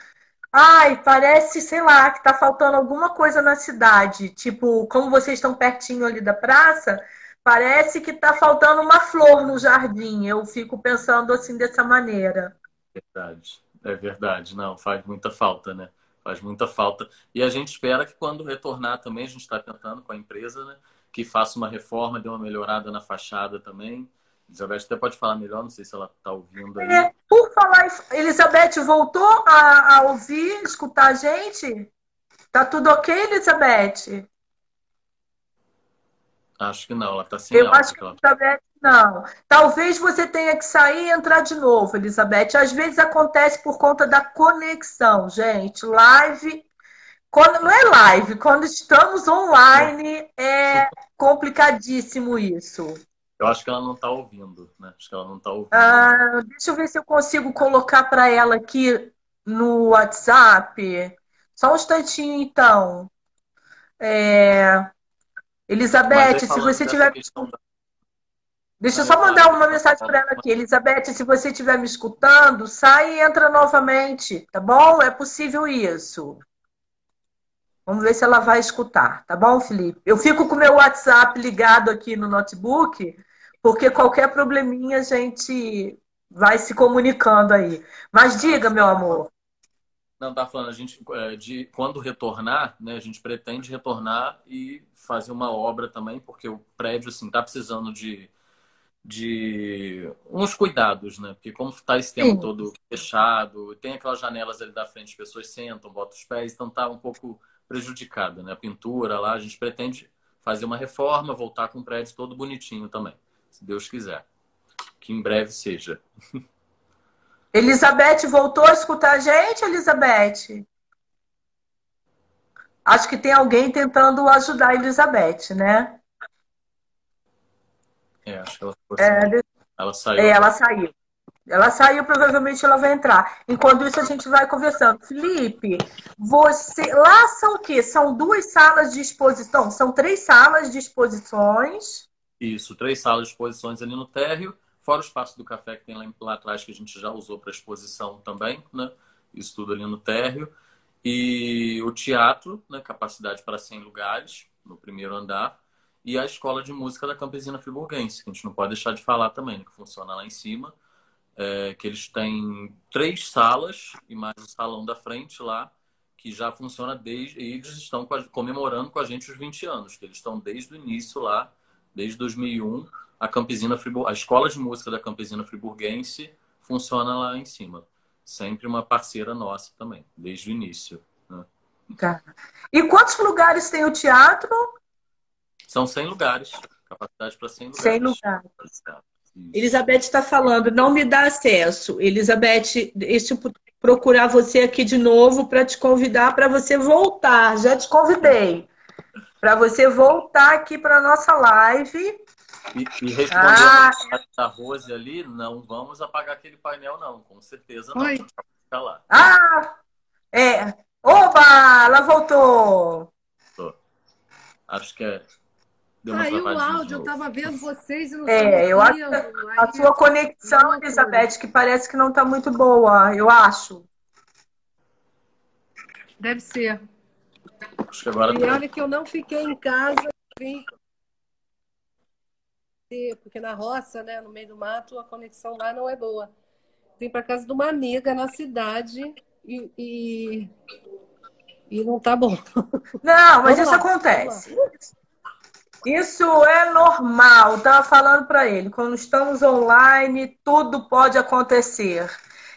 Ai, parece, sei lá, que está faltando alguma coisa na cidade. Tipo, como vocês estão pertinho ali da praça, parece que está faltando uma flor no jardim. Eu fico pensando assim dessa maneira. Verdade, é verdade. Não, faz muita falta, né? faz muita falta. E a gente espera que quando retornar também, a gente está tentando com a empresa, né? Que faça uma reforma, dê uma melhorada na fachada também. Elizabeth até pode falar melhor, não sei se ela está ouvindo aí. É, por falar, Elizabeth voltou a, a ouvir, escutar a gente? Tá tudo ok, Elizabeth? Acho que não, ela está sem Eu alta, acho que ela... Elizabeth não. Talvez você tenha que sair e entrar de novo, Elizabeth. Às vezes acontece por conta da conexão, gente. Live. Quando, não é live, quando estamos online é complicadíssimo isso. Eu acho que ela não está ouvindo, né? Acho que ela não está ouvindo. Ah, deixa eu ver se eu consigo colocar para ela aqui no WhatsApp. Só um instantinho, então. É... Elizabeth, se você tiver. Da Deixa eu só mandar uma mensagem para ela aqui. Elizabeth, se você estiver me escutando, sai e entra novamente, tá bom? É possível isso. Vamos ver se ela vai escutar, tá bom, Felipe? Eu fico com o meu WhatsApp ligado aqui no notebook, porque qualquer probleminha a gente vai se comunicando aí. Mas diga, meu amor. Não, tá falando, a gente, é, de quando retornar, né, a gente pretende retornar e fazer uma obra também, porque o prédio, assim, tá precisando de de uns cuidados, né? Porque como está esse tempo Sim. todo fechado, tem aquelas janelas ali da frente, as pessoas sentam, botam os pés, então tá um pouco prejudicado, né? A pintura lá, a gente pretende fazer uma reforma, voltar com o prédio todo bonitinho também, se Deus quiser. Que em breve seja. Elizabeth voltou a escutar a gente, Elizabeth? Acho que tem alguém tentando ajudar a Elizabeth, né? É, acho que ela ficou assim. é, Ela saiu. É, ela saiu. Ela saiu, provavelmente ela vai entrar. Enquanto isso, a gente vai conversando. Felipe, você. Lá são o quê? São duas salas de exposição? São três salas de exposições. Isso, três salas de exposições ali no térreo, fora o espaço do café que tem lá, lá atrás, que a gente já usou para exposição também, né? Isso tudo ali no térreo. E o teatro, né? Capacidade para 100 lugares, no primeiro andar e a escola de música da Campesina Friburguense, que a gente não pode deixar de falar também, né, que funciona lá em cima, é, que eles têm três salas e mais o salão da frente lá, que já funciona desde. E eles estão comemorando com a gente os 20 anos, que eles estão desde o início lá, desde 2001. A Campesina a escola de música da Campesina Friburguense funciona lá em cima. Sempre uma parceira nossa também, desde o início. Né? Tá. E quantos lugares tem o teatro? São 100 lugares. Capacidade para 100 lugares. 100 lugares. Elizabeth está falando, não me dá acesso. Elizabeth, deixa eu procurar você aqui de novo para te convidar para você voltar. Já te convidei. Para você voltar aqui para nossa live. E, e respondendo ah, a Rose ali, não vamos apagar aquele painel, não. Com certeza não. Oi. Ah, é. Oba! ela voltou. Acho que é. Deu uma Aí o áudio, eu estava vendo vocês e não É, eu acho que a sua conexão, Elizabeth, que parece que não está muito boa, eu acho. Deve ser. Acho que agora e tá. olha que eu não fiquei em casa, vim porque na roça, né, no meio do mato, a conexão lá não é boa. Vim para casa de uma amiga na cidade e, e, e não tá bom. Não, mas isso lá, acontece. Isso é normal. Estava falando para ele, quando estamos online, tudo pode acontecer.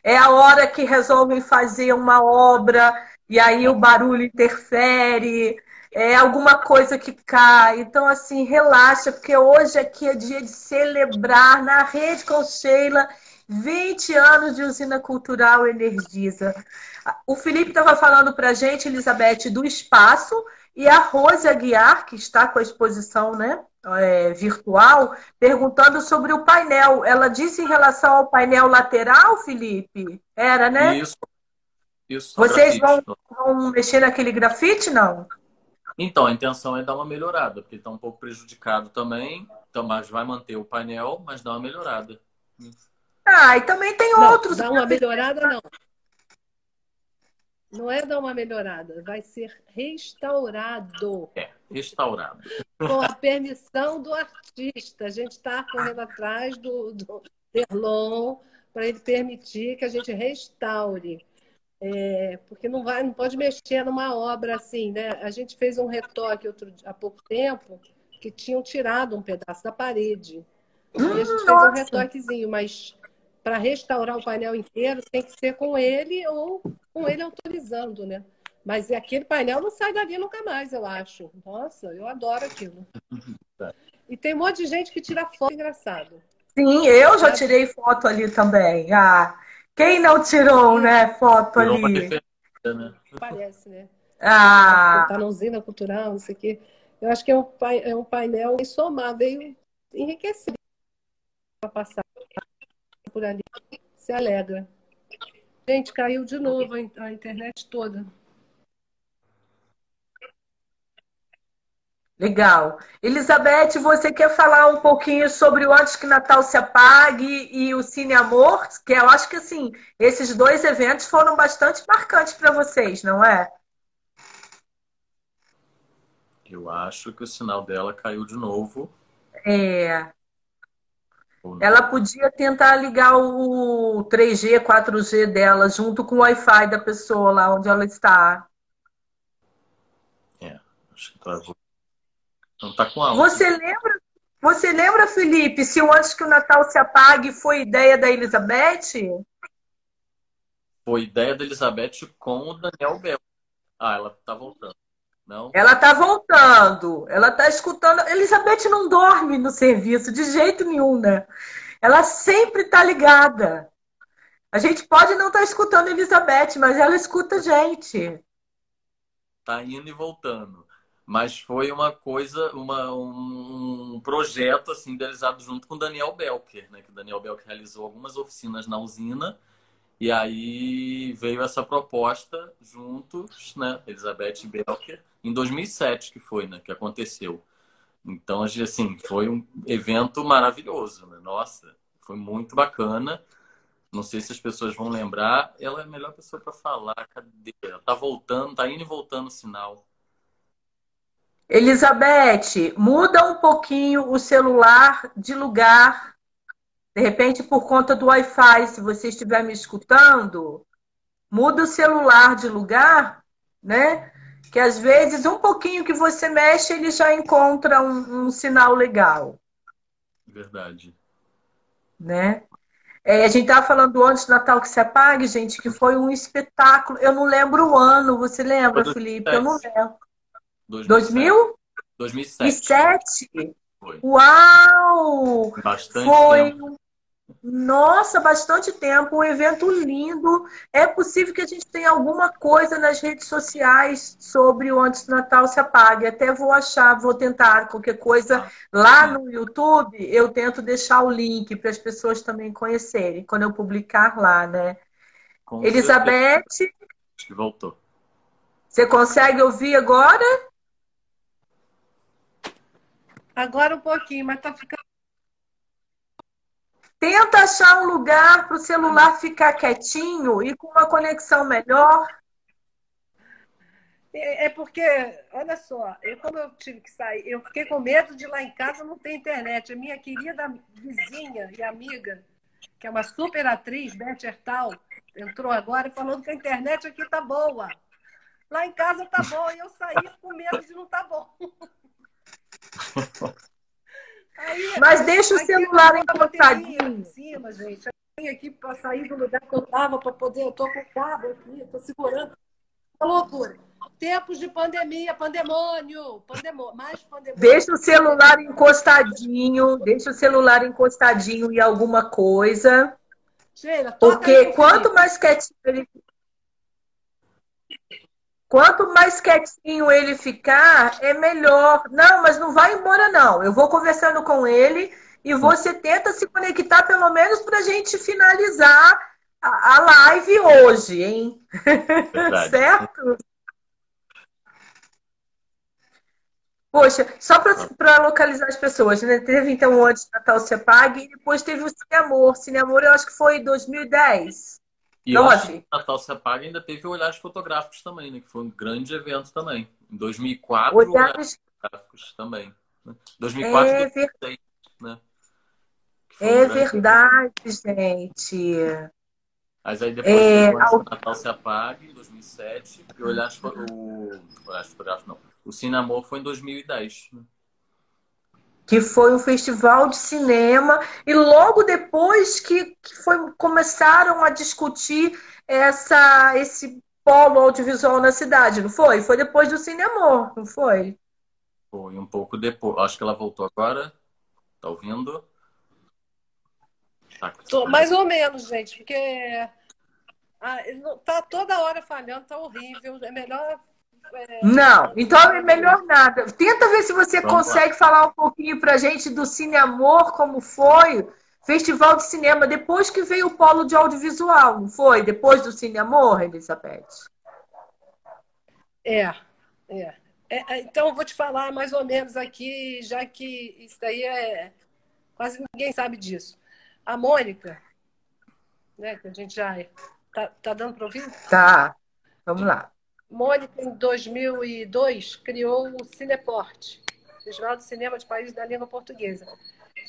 É a hora que resolvem fazer uma obra e aí o barulho interfere, é alguma coisa que cai. Então, assim, relaxa, porque hoje aqui é dia de celebrar na Rede com Sheila 20 anos de usina cultural Energisa. O Felipe estava falando para a gente, Elizabeth, do espaço, e a Rose Aguiar, que está com a exposição né, é, virtual, perguntando sobre o painel. Ela disse em relação ao painel lateral, Felipe? Era, né? Isso. Isso. Vocês vão, vão mexer naquele grafite, não? Então, a intenção é dar uma melhorada, porque está um pouco prejudicado também. Então, mas vai manter o painel, mas dá uma melhorada. Ah, e também tem não, outros. Dá uma melhorada, não. Não é dar uma melhorada, vai ser restaurado. É, restaurado. Com a permissão do artista. A gente está correndo atrás do, do Terlon para ele permitir que a gente restaure. É, porque não vai, não pode mexer numa obra assim, né? A gente fez um retoque outro, há pouco tempo que tinham tirado um pedaço da parede. e a gente fez um retoquezinho, mas para restaurar o painel inteiro tem que ser com ele ou com ele autorizando, né? Mas aquele painel não sai dali nunca mais, eu acho. Nossa, eu adoro aquilo. E tem um monte de gente que tira foto engraçado. Sim, eu já tirei foto ali também. Ah, quem não tirou, né, foto Tirou ali? Né? Parece, né? Ah. Tá na usina cultural, não sei o quê. Eu acho que é um, é um painel somar, veio enriquecer para passar por ali. Se alegra. Gente, caiu de novo a internet toda. Legal. Elizabeth, você quer falar um pouquinho sobre o Antes que Natal se apague e o Cine Amor? Que eu acho que assim, esses dois eventos foram bastante marcantes para vocês, não é? Eu acho que o sinal dela caiu de novo. É. Ela podia tentar ligar o 3G, 4G dela junto com o Wi-Fi da pessoa lá onde ela está. É, acho que travou. Não tá com Você lembra, você lembra, Felipe, se o Antes que o Natal se apague foi ideia da Elizabeth? Foi ideia da Elizabeth com o Daniel Bell. Ah, ela tá voltando. Não? Ela tá voltando. Ela tá escutando. Elizabeth não dorme no serviço de jeito nenhum, né? Ela sempre tá ligada. A gente pode não estar tá escutando Elizabeth, mas ela escuta a gente. Tá indo e voltando. Mas foi uma coisa, uma, um projeto assim idealizado junto com Daniel Belker, né? Que Daniel Belker realizou algumas oficinas na usina e aí veio essa proposta juntos, né? Elizabeth Belker em 2007 que foi, né? Que aconteceu. Então, assim, foi um evento maravilhoso, né? Nossa, foi muito bacana. Não sei se as pessoas vão lembrar. Ela é a melhor pessoa para falar. Cadê? Ela tá voltando, tá indo e voltando o sinal. Elizabeth, muda um pouquinho o celular de lugar. De repente, por conta do Wi-Fi, se você estiver me escutando, muda o celular de lugar, né? Que às vezes um pouquinho que você mexe, ele já encontra um, um sinal legal. Verdade. Né? É, a gente estava falando antes do Natal que se apague, gente, que foi um espetáculo. Eu não lembro o ano, você lembra, Felipe? Eu não lembro. 2000? 2007. Foi. Uau! Bastante Foi. tempo. Nossa, bastante tempo, um evento lindo. É possível que a gente tenha alguma coisa nas redes sociais sobre o Antes do Natal se apague. Até vou achar, vou tentar qualquer coisa ah, lá no YouTube. Eu tento deixar o link para as pessoas também conhecerem quando eu publicar lá, né? Com Elizabeth. Acho que voltou. Você consegue ouvir agora? Agora um pouquinho, mas tá ficando. Tenta achar um lugar para o celular ficar quietinho e com uma conexão melhor. É, é porque, olha só, eu como eu tive que sair, eu fiquei com medo de lá em casa não ter internet. A minha querida vizinha e amiga, que é uma super atriz, Beth Ertal, entrou agora falando que a internet aqui tá boa. Lá em casa tá bom, e eu saí com medo de não tá bom. Aí, Mas deixa o celular encostadinho. Em cima, gente. Eu vim aqui para sair do lugar que eu tava, para poder. Eu tô com o cabo aqui, estou segurando. Uma loucura. Tempos de pandemia, pandemônio, pandemônio, mais pandemônio. Deixa o celular encostadinho, deixa o celular encostadinho em alguma coisa. Sheila, porque quanto mais quietinho ele Quanto mais quietinho ele ficar, é melhor. Não, mas não vai embora, não. Eu vou conversando com ele e você tenta se conectar, pelo menos, para a gente finalizar a, live hoje, hein? certo? Poxa, só para localizar as pessoas, né? Teve então antes Natal Se Apague e depois teve o Cine Amor. Cine Amor eu acho que foi em 2010. E eu acho que Natal Se Apaga ainda teve Olhares Fotográficos também, né? Que foi um grande evento também. Em 2004, Olhares, Olhares Fotográficos também. Né? 2004 é, 2006, né? É verdade, gente. Mas aí depois é, o Natal Se Apague, em 2007, e Olhares, o Olhares Fotográficos não o Cine Amor foi em 2010. Né? Que foi um festival de cinema, e logo depois que, que foi, começaram a discutir essa, esse polo audiovisual na cidade, não foi? Foi depois do Cine Amor, não foi? Foi um pouco depois. Acho que ela voltou agora. Tá ouvindo? Tá. Tô, mais ou menos, gente, porque ah, tá toda hora falhando, tá horrível. É melhor não, então é melhor nada. Tenta ver se você Vamos consegue lá. falar um pouquinho pra gente do Cine Amor, como foi. Festival de cinema, depois que veio o polo de audiovisual, não foi? Depois do Cine Amor, Elizabeth? É, é. é, é então, eu vou te falar mais ou menos aqui, já que isso daí é. Quase ninguém sabe disso. A Mônica, né, que a gente já. Tá, tá dando para ouvir? Tá. Vamos lá. Mônica, em 2002, criou o Cineporte, Festival de Cinema de Países da Língua Portuguesa.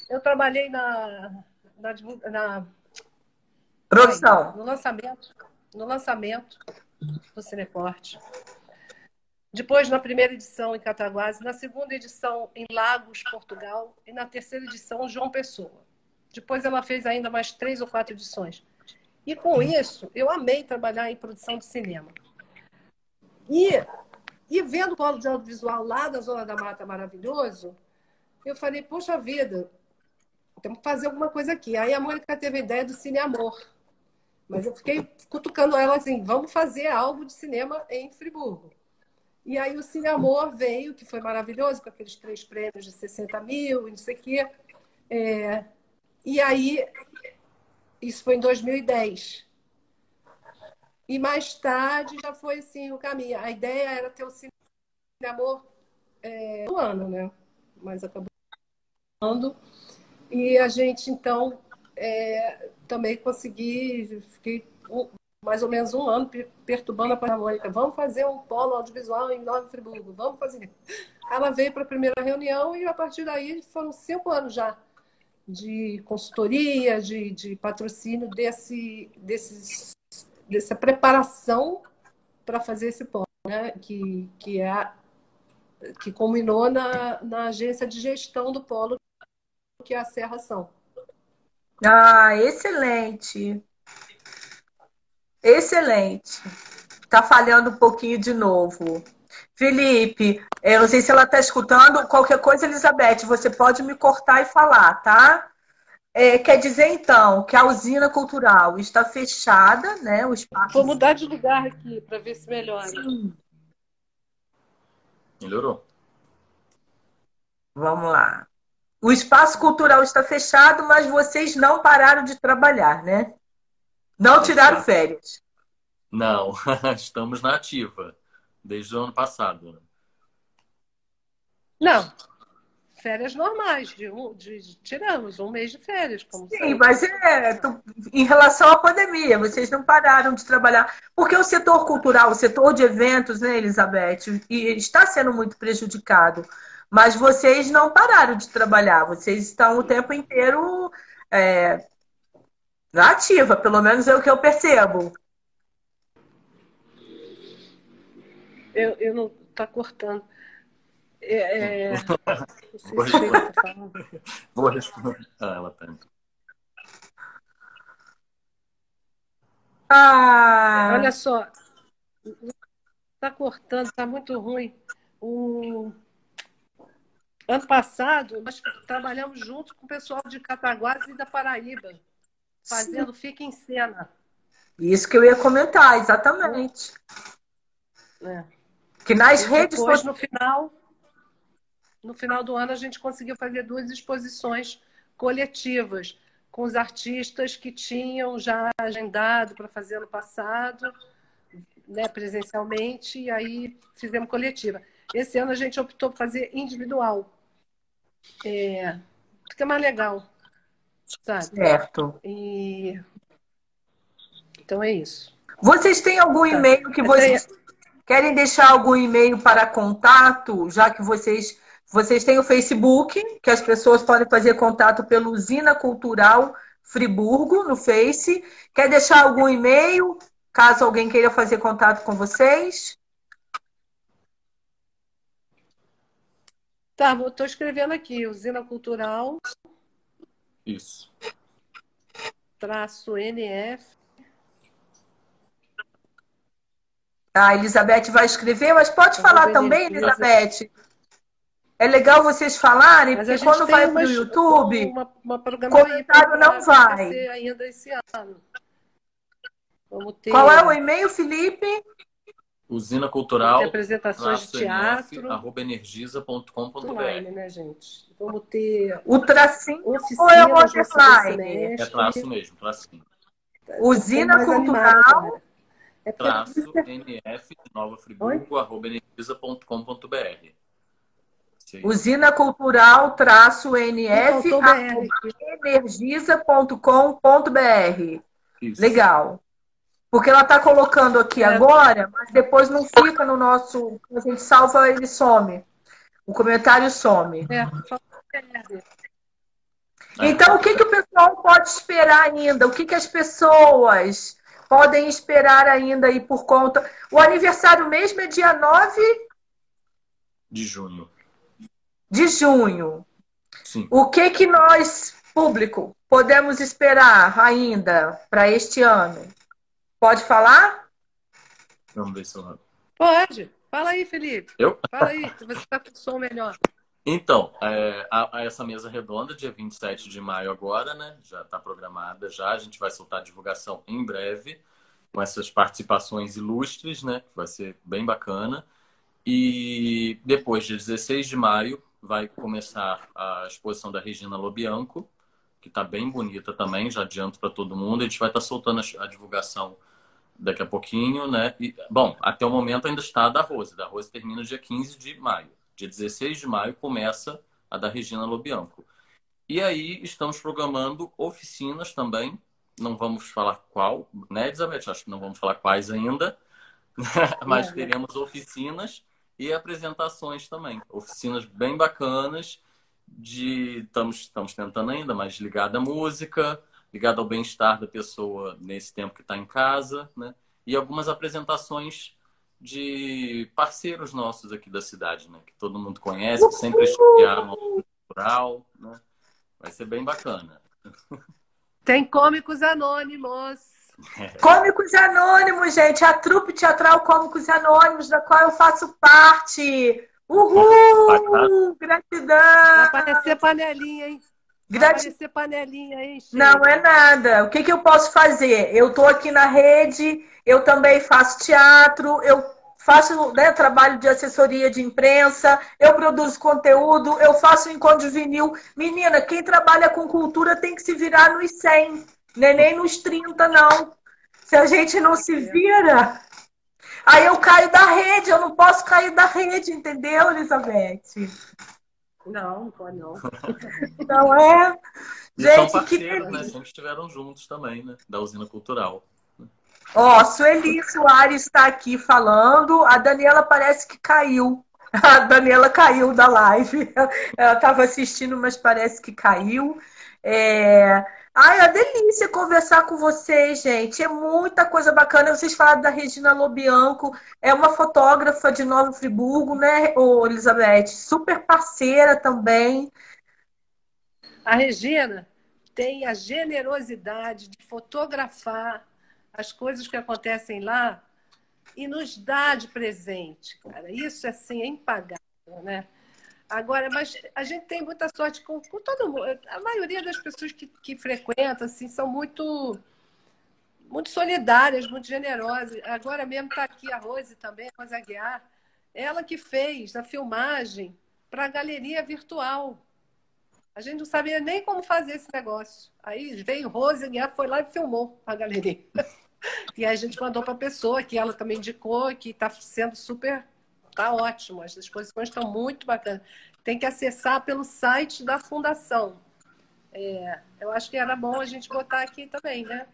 Eu trabalhei na, na, na produção, no lançamento, no lançamento do Cineporte. Depois, na primeira edição em Cataguases, na segunda edição em Lagos, Portugal, e na terceira edição João Pessoa. Depois ela fez ainda mais três ou quatro edições. E com isso, eu amei trabalhar em produção de cinema. E, e vendo o polo de audiovisual lá da Zona da Mata maravilhoso, eu falei, poxa vida, temos que fazer alguma coisa aqui. Aí a Mônica teve a ideia do Cine Amor. Mas eu fiquei cutucando ela assim, vamos fazer algo de cinema em Friburgo. E aí o Cine Amor veio, que foi maravilhoso, com aqueles três prêmios de 60 mil e não sei o quê. É... E aí, isso foi em 2010. E mais tarde já foi assim o caminho. A ideia era ter o Cine Amor é, no ano, né? Mas acabou e a gente então é, também consegui fiquei um, mais ou menos um ano perturbando a Panamônica. Vamos fazer um polo audiovisual em Nova Friburgo, vamos fazer. Ela veio para a primeira reunião e a partir daí foram cinco anos já de consultoria, de, de patrocínio desse, desses dessa preparação para fazer esse polo, né? que, que, é que culminou na, na agência de gestão do polo, que é a Serra São. Ah, excelente. Excelente. Tá falhando um pouquinho de novo. Felipe, eu não sei se ela está escutando. Qualquer coisa, Elizabeth, você pode me cortar e falar, tá? É, quer dizer, então, que a usina cultural está fechada, né? O espaço. Vou mudar de lugar aqui para ver se melhora. Sim. Melhorou. Vamos lá. O espaço cultural está fechado, mas vocês não pararam de trabalhar, né? Não tiraram férias. Não, estamos na ativa. desde o ano passado. Né? Não, férias normais, de, de, de, tiramos um mês de férias. Como Sim, mas é, em relação à pandemia, vocês não pararam de trabalhar. Porque o setor cultural, o setor de eventos, né, Elizabeth, está sendo muito prejudicado. Mas vocês não pararam de trabalhar, vocês estão o tempo inteiro é, na ativa, pelo menos é o que eu percebo. Eu, eu não. Tá cortando. É, é... Vou responder. Ah, ela tá. Ah. Olha só. Tá cortando, tá muito ruim. O... Ano passado, nós trabalhamos junto com o pessoal de Cataguases e da Paraíba, fazendo Sim. Fica em Cena. Isso que eu ia comentar, exatamente. É. Que nas e redes depois, no final, no final do ano, a gente conseguiu fazer duas exposições coletivas com os artistas que tinham já agendado para fazer ano passado, né, presencialmente, e aí fizemos coletiva. Esse ano a gente optou por fazer individual. É, fica mais legal, sabe? Certo. E... Então é isso. Vocês têm algum tá. e-mail que vocês querem deixar algum e-mail para contato, já que vocês vocês têm o Facebook, que as pessoas podem fazer contato pelo Usina Cultural Friburgo no Face. Quer deixar algum e-mail, caso alguém queira fazer contato com vocês? Tá, estou escrevendo aqui, Usina Cultural. Isso. Traço NF. A Elizabeth vai escrever, mas pode Eu falar também, Elizabeth. É legal vocês falarem, mas porque quando vai para o YouTube, uma, uma comentário não vai. Ainda esse ano. Ter... Qual é o e-mail, Felipe? Usina Cultural. Apresentações de teatro. Arroba energisa.com.br. né, gente? Vamos ter. O tracinho ou é o underline? É traço mesmo, tracinho. Usina Cultural. É traço NF de Nova Friburgo, arroba energisa.com.br. Usina Cultural traço NF energisa.com.br. Legal. Porque ela está colocando aqui é. agora, mas depois não fica no nosso. A gente salva, ele some. O comentário some. É. Então, o que, que o pessoal pode esperar ainda? O que, que as pessoas podem esperar ainda aí por conta. O aniversário mesmo é dia 9 de junho. De junho. Sim. O que, que nós, público, podemos esperar ainda para este ano? Pode falar? Vamos ver se eu... Pode. Fala aí, Felipe. Eu? Fala aí, você está com o som melhor. Então, é, a, a essa mesa redonda, dia 27 de maio agora, né? Já está programada já. A gente vai soltar a divulgação em breve, com essas participações ilustres, né? Vai ser bem bacana. E depois, dia 16 de maio, vai começar a exposição da Regina Lobianco, que está bem bonita também, já adianto para todo mundo. A gente vai estar tá soltando a divulgação daqui a pouquinho, né? E, bom, até o momento ainda está a da Rose. Da Rose termina dia 15 de maio. Dia 16 de maio começa a da Regina Lobianco. E aí estamos programando oficinas também. Não vamos falar qual, né, Elizabeth? Acho que não vamos falar quais ainda. Mas teremos oficinas e apresentações também. Oficinas bem bacanas de estamos estamos tentando ainda, mas ligada à música, ligada ao bem-estar da pessoa nesse tempo que está em casa, né? E algumas apresentações de parceiros nossos aqui da cidade, né? Que todo mundo conhece, que sempre estudaram no cultural, né? Vai ser bem bacana. Tem cômicos anônimos. Cômicos Anônimos, gente. A trupe teatral Cômicos Anônimos, da qual eu faço parte. Uhul! Gratidão! Vai aparecer panelinha, hein? Vai aparecer panelinha, hein? Chico? Não é nada. O que, que eu posso fazer? Eu estou aqui na rede, eu também faço teatro, eu faço né, trabalho de assessoria de imprensa, eu produzo conteúdo, eu faço encontro de vinil. Menina, quem trabalha com cultura tem que se virar nos 100, nem, nem nos 30, não. Se a gente não se vira, Aí eu caio da rede, eu não posso cair da rede, entendeu, Elizabeth? Não, não pode não. Não é? E Gente, são parceiros, que... né? Sempre estiveram juntos também, né? Da usina cultural. Ó, Sueli Soares está aqui falando. A Daniela parece que caiu. A Daniela caiu da live. Ela estava assistindo, mas parece que caiu. É... Ai, é delícia conversar com vocês, gente. É muita coisa bacana. Vocês falaram da Regina Lobianco, é uma fotógrafa de Nova Friburgo, né, Elizabeth? Super parceira também. A Regina tem a generosidade de fotografar as coisas que acontecem lá e nos dá de presente, cara. Isso, assim, é impagável, né? Agora, mas a gente tem muita sorte com, com todo mundo. A maioria das pessoas que, que frequentam, assim, são muito muito solidárias, muito generosas. Agora mesmo está aqui a Rose também, a Rose Aguiar. Ela que fez a filmagem para a galeria virtual. A gente não sabia nem como fazer esse negócio. Aí veio Rose Aguiar, foi lá e filmou a galeria. E aí a gente mandou para a pessoa, que ela também indicou, que está sendo super. Está ótimo, as exposições estão muito bacanas. Tem que acessar pelo site da fundação. É, eu acho que era bom a gente botar aqui também, né?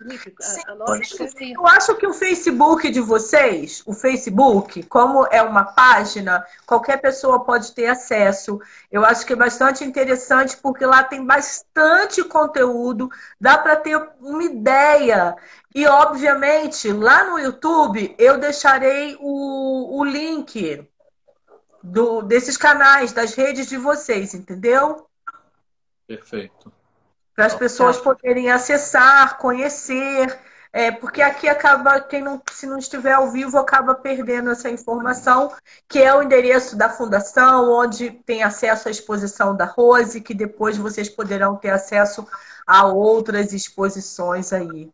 Eu acho que o Facebook de vocês, o Facebook, como é uma página, qualquer pessoa pode ter acesso. Eu acho que é bastante interessante porque lá tem bastante conteúdo, dá para ter uma ideia. E, obviamente, lá no YouTube eu deixarei o, o link do, desses canais, das redes de vocês, entendeu? Perfeito para as pessoas poderem acessar, conhecer, é, porque aqui acaba, quem não, se não estiver ao vivo, acaba perdendo essa informação, que é o endereço da fundação, onde tem acesso à exposição da Rose, que depois vocês poderão ter acesso a outras exposições aí,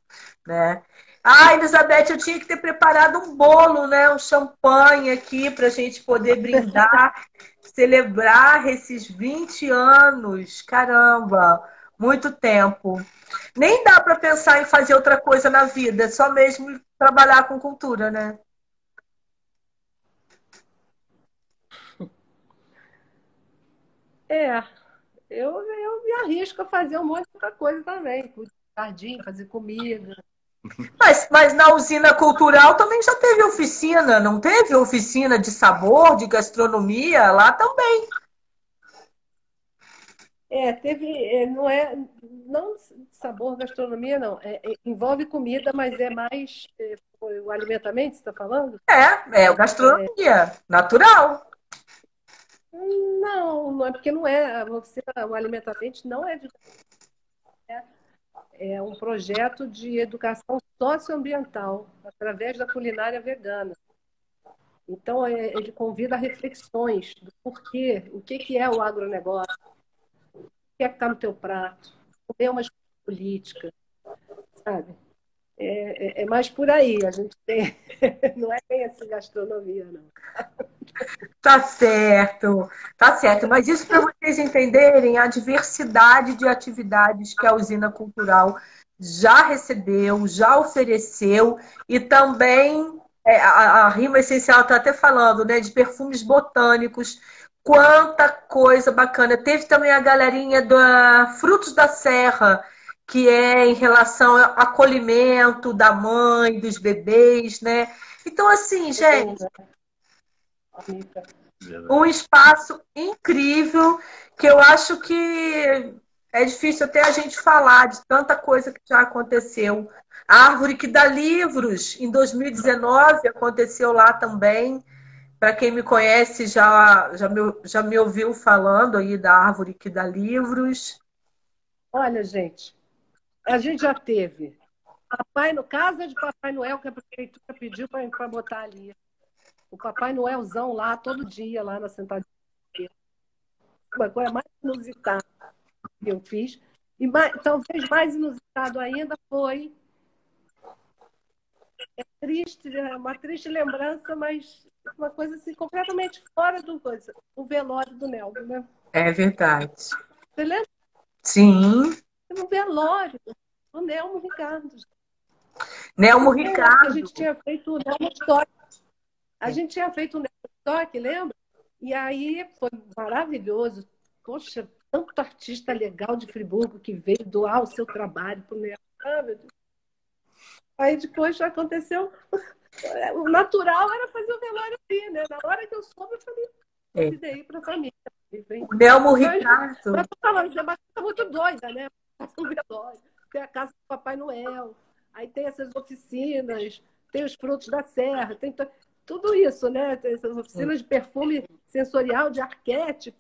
né? Ah, Elizabeth, eu tinha que ter preparado um bolo, né? Um champanhe aqui para a gente poder brindar, celebrar esses 20 anos. Caramba! Muito tempo. Nem dá para pensar em fazer outra coisa na vida, só mesmo trabalhar com cultura, né? É, eu, eu me arrisco a fazer um monte de outra coisa também. Jardim, fazer comida. Mas, mas na usina cultural também já teve oficina, não teve oficina de sabor, de gastronomia? Lá também. É, teve, é, não é, não sabor, gastronomia, não. É, é, envolve comida, mas é mais é, o alimentamento, você está falando? É, é o gastronomia, natural. Não, não é porque não é. Você, o alimentamento não é de. É, é um projeto de educação socioambiental através da culinária vegana. Então, é, ele convida a reflexões do porquê, o que, que é o agronegócio, que é que está no teu prato, comer uma política, sabe? É, é, é, mais por aí, a gente tem, não é bem assim gastronomia, não. Tá certo, tá certo. Mas isso para vocês entenderem a diversidade de atividades que a usina cultural já recebeu, já ofereceu e também é, a, a rima essencial está até falando, né, de perfumes botânicos Quanta coisa bacana. Teve também a galerinha da Frutos da Serra, que é em relação ao acolhimento da mãe, dos bebês, né? Então, assim, gente, um espaço incrível que eu acho que é difícil até a gente falar de tanta coisa que já aconteceu. A árvore que dá livros, em 2019, aconteceu lá também. Para quem me conhece, já, já, me, já me ouviu falando aí da árvore que dá livros. Olha, gente, a gente já teve Papai no Casa de Papai Noel, que a prefeitura pediu para botar ali. O Papai Noelzão lá, todo dia, lá na sentadinha. Uma coisa mais inusitada que eu fiz. E mais, talvez mais inusitado ainda foi. É triste, é uma triste lembrança, mas uma coisa assim completamente fora do coisa, o velório do Nelson, né? É verdade. Você lembra? Sim. Um velório do Nelmo Ricardo. Nelmo Ricardo. A gente tinha feito o Nelmo Stock. A gente tinha feito o Nelmo Stock, lembra? E aí foi maravilhoso. Poxa, tanto artista legal de Friburgo que veio doar o seu trabalho para o Nelmo. Ah, meu Deus. Aí depois já aconteceu. O natural era fazer o velório ali, né? Na hora que eu soube, eu falei, é. convidei para a família. O Nelmo Ricardo. Mas, falando, é uma coisa muito doida, né? Um velório. Tem a casa do Papai Noel, aí tem essas oficinas, tem os frutos da serra, tem tudo isso, né? Tem essas oficinas de perfume sensorial, de arquétipo.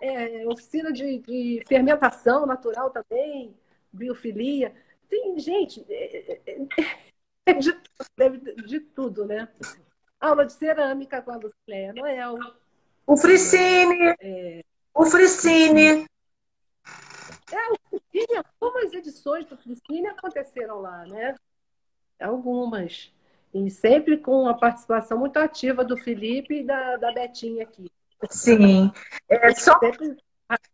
É, oficina de, de fermentação natural também, biofilia. Tem, gente, é, é, é de, de, tudo, né? Aula de cerâmica com a Lucélia Noel. O Fricine. É... O Fricine. É, o Fricine, algumas edições do Fricine aconteceram lá, né? Algumas. E sempre com a participação muito ativa do Felipe e da, da Betinha aqui. Sim. É só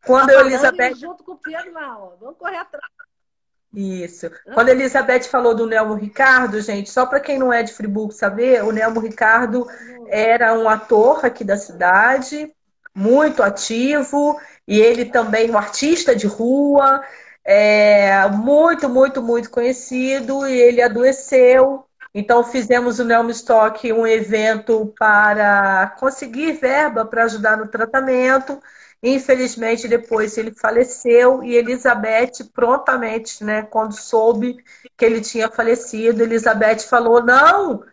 quando a Elizabeth. Junto com o Pedro lá, ó. Vamos correr atrás. Isso. Quando a Elizabeth falou do Nelmo Ricardo, gente, só para quem não é de Friburgo saber, o Nelmo Ricardo era um ator aqui da cidade, muito ativo, e ele também um artista de rua, é, muito, muito, muito conhecido, e ele adoeceu. Então fizemos o Nelmo Stock um evento para conseguir verba para ajudar no tratamento. Infelizmente, depois ele faleceu e Elizabeth, prontamente, né, quando soube que ele tinha falecido, Elizabeth falou: não,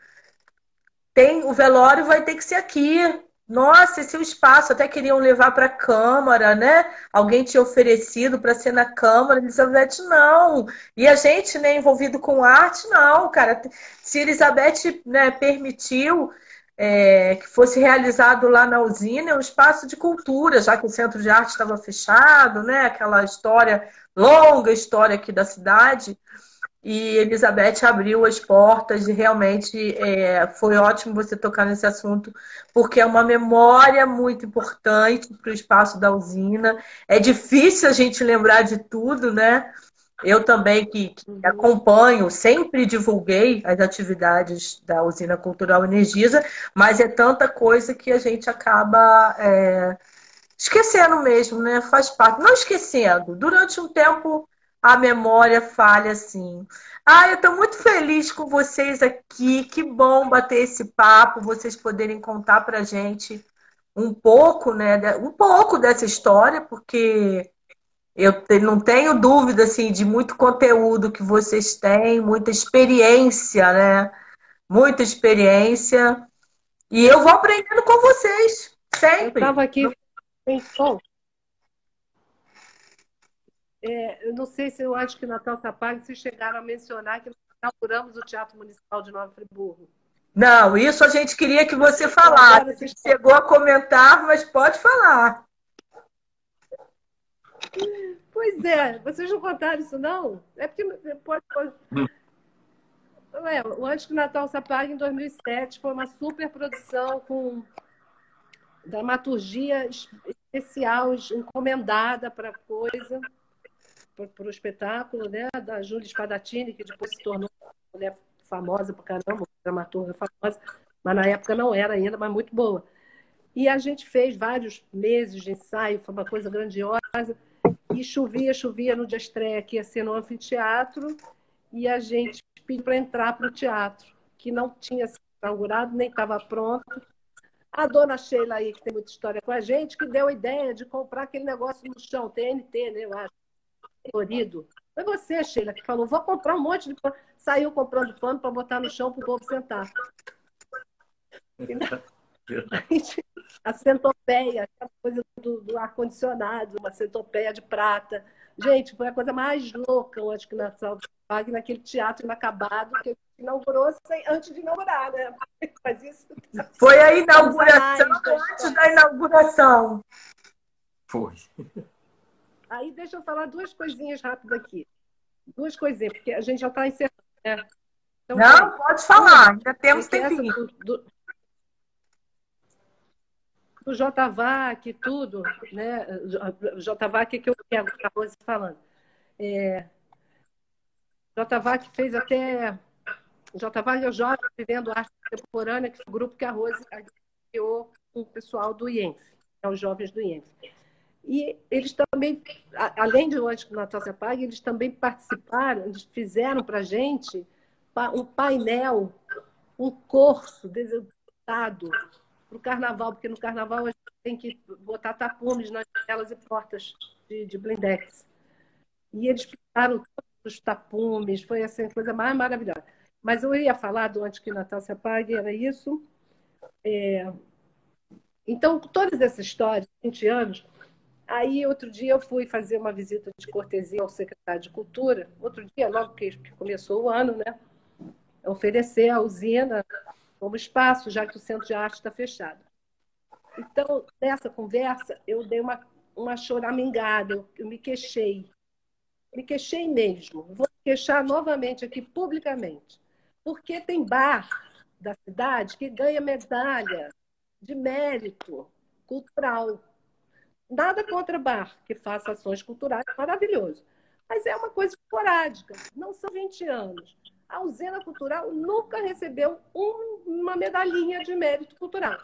tem o velório vai ter que ser aqui. Nossa, esse é o espaço. Até queriam levar para a Câmara, né? Alguém tinha oferecido para ser na Câmara. Elizabeth, não. E a gente, né, envolvido com arte, não, cara. Se Elizabeth né, permitiu, é, que fosse realizado lá na usina, é um espaço de cultura, já que o centro de arte estava fechado, né? Aquela história, longa história aqui da cidade. E Elizabeth abriu as portas e realmente é, foi ótimo você tocar nesse assunto, porque é uma memória muito importante para o espaço da usina. É difícil a gente lembrar de tudo, né? Eu também, que, que, acompanho, sempre divulguei as atividades da Usina Cultural Energisa, mas é tanta coisa que a gente acaba é, esquecendo mesmo, né? Faz parte. Não esquecendo, durante um tempo a memória falha assim. Ah, eu estou muito feliz com vocês aqui. Que bom bater esse papo, vocês poderem contar para gente um pouco, né? Um pouco dessa história, porque eu não tenho dúvida assim de muito conteúdo que vocês têm, muita experiência, né? Muita experiência. E eu vou aprendendo com vocês, sempre. Eu estava aqui em som. É, eu não sei se eu acho que Natal Sapag vocês chegaram a mencionar que nós inauguramos o Teatro Municipal de Nova Friburgo. Não, isso a gente queria que você falasse. Você chegou a comentar, mas pode falar. Pois é, vocês não contaram isso, não? É porque pode. pode... É, o Antes que Natal se apague, em 2007, foi uma super produção com dramaturgia especial, encomendada para coisa, para o espetáculo, né? Da Júlia Spadatini, que depois se tornou uma mulher famosa para caramba, dramaturga famosa, mas na época não era ainda, mas muito boa. E a gente fez vários meses de ensaio, foi uma coisa grandiosa. E chovia, chovia no dia estreia, que ia ser no anfiteatro, e a gente pediu para entrar para o teatro, que não tinha sido inaugurado, nem estava pronto. A dona Sheila aí, que tem muita história com a gente, que deu a ideia de comprar aquele negócio no chão, TNT, né, eu acho, colorido. Foi você, Sheila, que falou, vou comprar um monte de pano. Saiu comprando pano para botar no chão para o povo sentar. a centopeia, aquela coisa do, do ar-condicionado, uma centopeia de prata. Gente, foi a coisa mais louca, eu acho que na Salvag, naquele teatro inacabado que ele inaugurou sem, antes de inaugurar, né? Mas isso... Foi a inauguração antes da inauguração. Foi. Aí deixa eu falar duas coisinhas rápidas aqui. Duas coisinhas, porque a gente já está encerrando, né? Então, Não, pode falar, ainda temos tempinho. Do, do, o JVAC e tudo, né? JVAC que eu quero, a Rose falando. É, J. Vac fez até. J. Vac é o Jovem Vivendo Arte Contemporânea, que foi o grupo que a Rose criou com o pessoal do IENF, é os jovens do IENF. E eles também, além de Antes que o Natal se apague, eles também participaram, eles fizeram para a gente um painel, um curso desenvolvido para o carnaval, porque no carnaval a gente tem que botar tapumes nas janelas e portas de, de blindex. E eles pintaram todos os tapumes, foi assim, coisa mais maravilhosa. Mas eu ia falar do Antes que Natal se apague, era isso. É... Então, todas essas histórias, 20 anos, Aí, outro dia, eu fui fazer uma visita de cortesia ao secretário de Cultura. Outro dia, logo que começou o ano, né? Oferecer a usina como espaço, já que o centro de arte está fechado. Então, nessa conversa, eu dei uma, uma choramingada, eu, me queixei. Me queixei mesmo. Vou queixar novamente aqui publicamente. Porque tem bar da cidade que ganha medalha de mérito cultural Nada contra bar que faça ações culturais, maravilhoso. Mas é uma coisa esporádica, não são 20 anos. A usina cultural nunca recebeu um, uma medalhinha de mérito cultural.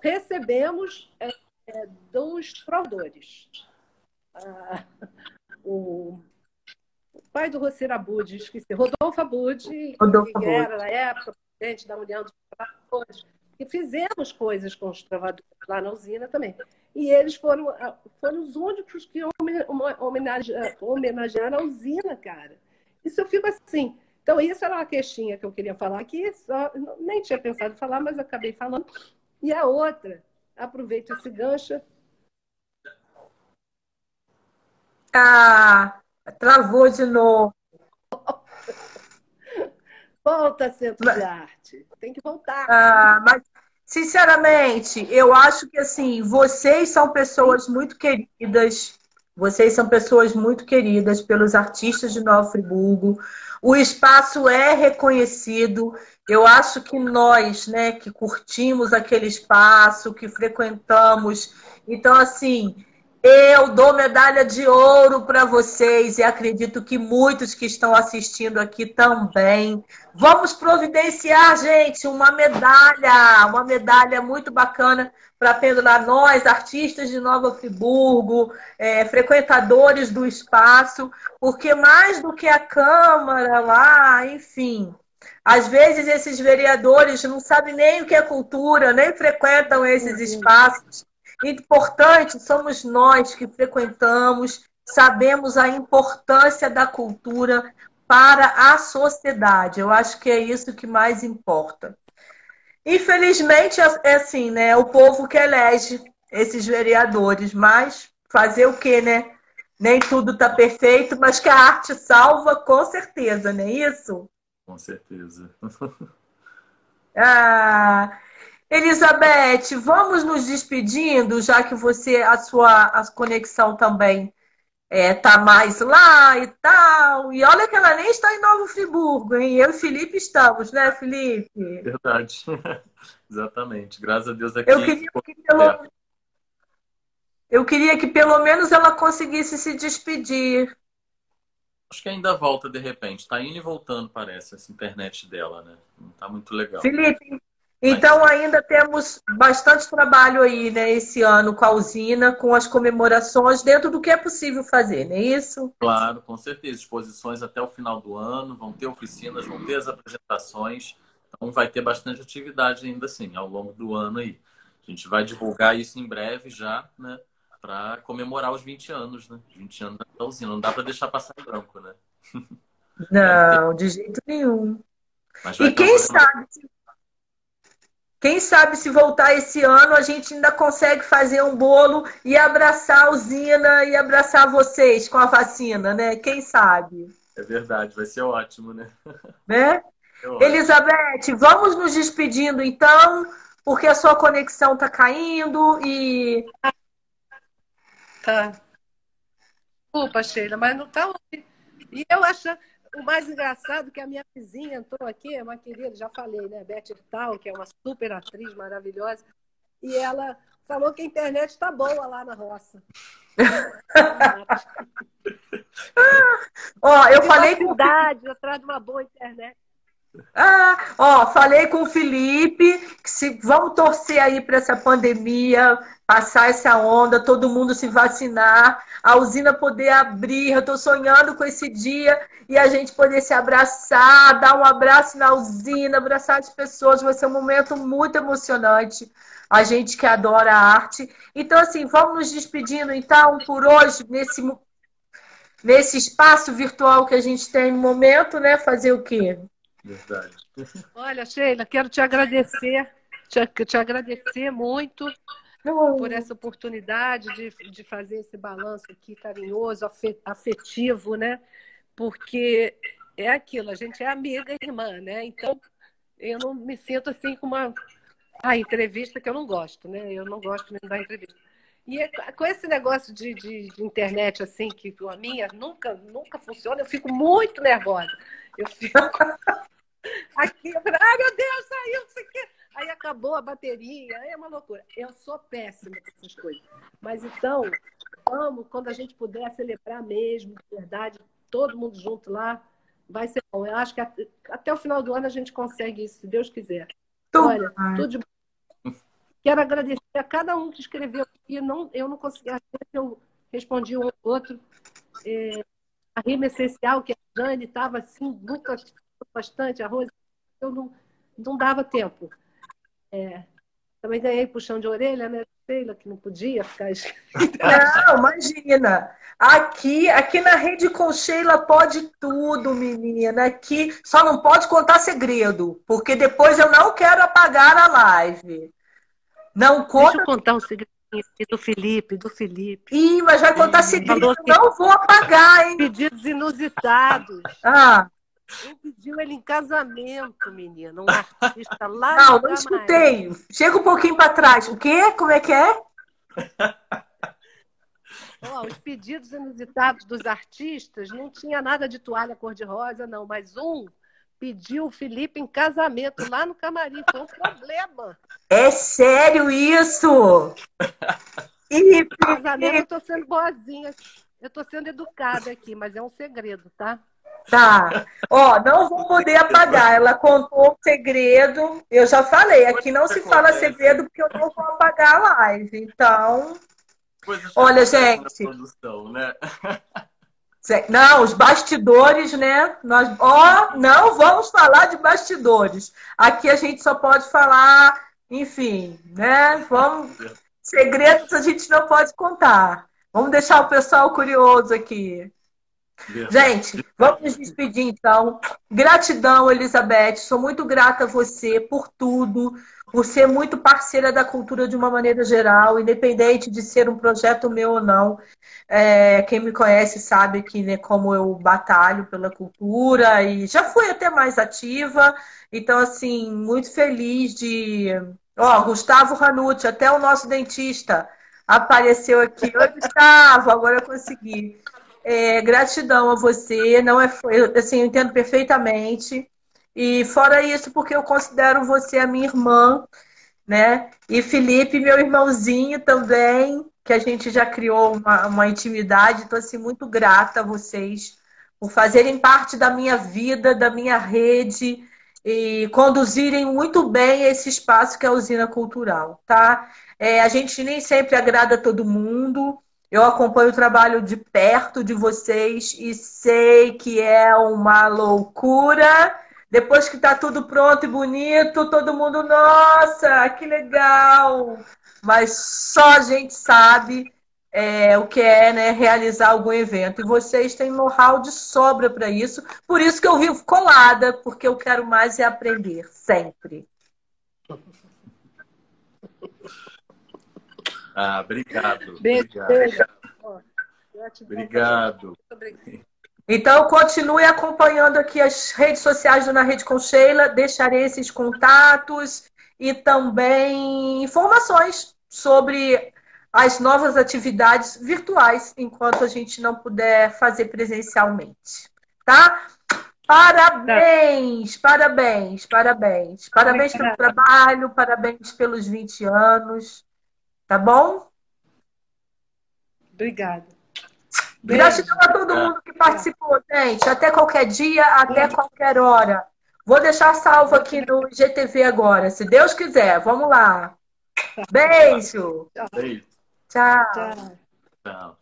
Recebemos é, é, dos provedores. Ah, o, o, pai do Roceiro Abud, esqueci, Rodolfo Abud, que era na época presidente da União dos Trabalhadores, e fizemos coisas com os trovadores lá na usina também. E eles foram, ah, foram os únicos que homenagearam a usina, cara. Isso eu fico assim. Então, isso era uma queixinha que eu queria falar aqui, só, nem tinha pensado em falar, mas acabei falando. E a outra, aproveito esse gancho. Ah, travou de novo. Volta, Centro de Arte. Tem que voltar. Ah, mas Sinceramente, eu acho que assim, vocês são pessoas muito queridas, vocês são pessoas muito queridas pelos artistas de Nova Friburgo. O espaço é reconhecido. Eu acho que nós, né, que curtimos aquele espaço, que frequentamos, então assim, eu dou medalha de ouro para vocês e acredito que muitos que estão assistindo aqui também. Vamos providenciar, gente, uma medalha, uma medalha muito bacana para pendurar nós, artistas de Nova Friburgo, é, frequentadores do espaço, porque mais do que a Câmara lá, enfim, às vezes esses vereadores não sabem nem o que é cultura, nem frequentam esses uhum. espaços. Importante somos nós que frequentamos, sabemos a importância da cultura para a sociedade. Eu acho que é isso que mais importa. Infelizmente, é, é assim, né? O povo que elege esses vereadores, mas fazer o quê, né? Nem tudo está perfeito, mas que a arte salva, com certeza, não é isso? Com certeza. ah, Elizabeth, vamos nos despedindo, já que você, a sua a conexão também é, tá mais lá e tal. E olha que ela nem está em Novo Friburgo, hein? Eu e Felipe estamos, né, Felipe? Verdade. Exatamente. Graças a Deus aqui. Eu queria, que pelo... Eu queria que pelo menos ela conseguisse se despedir. Acho que ainda volta de repente. Está indo e voltando, parece, essa internet dela, né? Não tá muito legal. Felipe, então ainda temos bastante trabalho aí, né, esse ano com a usina, com as comemorações, dentro do que é possível fazer, não é isso? Claro, com certeza. Exposições até o final do ano, vão ter oficinas, vão ter as apresentações. Então vai ter bastante atividade ainda assim, ao longo do ano aí. A gente vai divulgar isso em breve já, né? Para comemorar os 20 anos, né? 20 anos da usina. Não dá para deixar passar em branco, né? Não, de jeito nenhum. e quem sabe, quem sabe se voltar esse ano a gente ainda consegue fazer um bolo e abraçar a usina e abraçar vocês com a vacina, né? Quem sabe? É verdade, vai ser ótimo, né? Né? É Elizabeth, vamos nos despedindo então, porque a sua conexão tá caindo e. Tá. Desculpa, Sheila, mas não tá. E eu acho o mais engraçado é que a minha vizinha entrou aqui, é uma querida, já falei, né? Beth Tal, que é uma super atriz maravilhosa, e ela falou que a internet está boa lá na roça. Ó, eu falei com atrás de uma boa internet. Ah, ó, falei com o Felipe que se vamos torcer aí para essa pandemia passar essa onda, todo mundo se vacinar, a usina poder abrir. Eu estou sonhando com esse dia e a gente poder se abraçar, dar um abraço na usina, abraçar as pessoas. Vai ser um momento muito emocionante. A gente que adora a arte. Então, assim, vamos nos despedindo, então, por hoje, nesse, nesse espaço virtual que a gente tem no momento, né? Fazer o quê? Verdade. Olha, Sheila, quero te agradecer, te, te agradecer muito por essa oportunidade de, de fazer esse balanço aqui carinhoso, afetivo, né? Porque é aquilo, a gente é amiga e irmã, né? Então, eu não me sinto assim com uma a entrevista que eu não gosto, né? Eu não gosto mesmo da entrevista. E é com esse negócio de, de, de, internet, assim, que a minha nunca, nunca funciona, eu fico muito nervosa. Eu fico aqui, ai meu Deus, saiu isso aqui. Aí acabou a bateria, é uma loucura. Eu sou péssima com essas coisas. Mas então, vamos, quando a gente puder celebrar mesmo, de verdade, todo mundo junto lá, vai ser bom. Eu acho que até o final do ano a gente consegue isso, se Deus quiser. Olha, tudo de Quero agradecer a cada um que escreveu aqui. Não, eu não consegui, eu respondi um ou outro. É, a rima essencial, que a Jane estava assim, muito bastante, a Rose, eu não, não dava tempo. É, também ganhei puxão de orelha, né? Sheila, que não podia ficar Não, imagina. Aqui, aqui na Rede com Sheila pode tudo, menina. Aqui só não pode contar segredo, porque depois eu não quero apagar a live. Não conta. Deixa eu contar um segredinho aqui do Felipe, do Felipe. Ih, mas vai contar segredo. Não vou apagar, hein? Pedidos inusitados. Ah. Pediu ele em casamento, menina. Um artista lá Não, não escutei. Chega um pouquinho para trás. O quê? Como é que é? Oh, os pedidos inusitados dos artistas não tinha nada de toalha cor-de-rosa, não, mas um pediu o Felipe em casamento lá no camarim. Foi um problema. É sério isso? E casamento eu tô sendo boazinha. Eu tô sendo educada aqui, mas é um segredo, tá? Tá. Ó, não vou poder apagar. Ela contou um segredo. Eu já falei, aqui não se fala segredo porque eu não vou apagar a live. Então, olha, gente. Produção, né? Não, os bastidores, né? Nós, ó, não vamos falar de bastidores. Aqui a gente só pode falar, enfim, né? Vamos, segredos a gente não pode contar. Vamos deixar o pessoal curioso aqui. Gente, vamos nos despedir então. Gratidão, Elizabeth. Sou muito grata a você por tudo, por ser muito parceira da cultura de uma maneira geral, independente de ser um projeto meu ou não. É, quem me conhece sabe que né, como eu batalho pela cultura e já fui até mais ativa. Então, assim, muito feliz de. Ó, Gustavo Ranucci, até o nosso dentista apareceu aqui. Oi, Gustavo, agora eu consegui. É, gratidão a você, não é, assim, eu entendo perfeitamente. E fora isso, porque eu considero você a minha irmã, né? E Felipe, meu irmãozinho também, que a gente já criou uma, uma intimidade. Estou assim, muito grata a vocês por fazerem parte da minha vida, da minha rede e conduzirem muito bem esse espaço que é a usina cultural, tá? É, a gente nem sempre agrada todo mundo, eu acompanho o trabalho de perto de vocês e sei que é uma loucura. Depois que está tudo pronto e bonito, todo mundo, nossa, que legal! Mas só a gente sabe é, o que é né, realizar algum evento. E vocês têm know-how de sobra para isso. Por isso que eu vivo colada, porque eu quero mais é aprender, sempre. Ah, obrigado. Beijo. Obrigado. Obrigado. Então, continue acompanhando aqui as redes sociais do Na Rede com Sheila. Deixarei esses contatos e também informações sobre as novas atividades virtuais, enquanto a gente não puder fazer presencialmente. Tá? Parabéns, parabéns, parabéns. Parabéns pelo trabalho, parabéns pelos 20 anos. Tá bom? Obrigada. Beijo. Gratidão a todo mundo que participou, gente. Até qualquer dia, até qualquer hora. Vou deixar salvo aqui no GTV agora, se Deus quiser. Vamos lá. Beijo. Beijo. Tchau. Tchau. Tchau.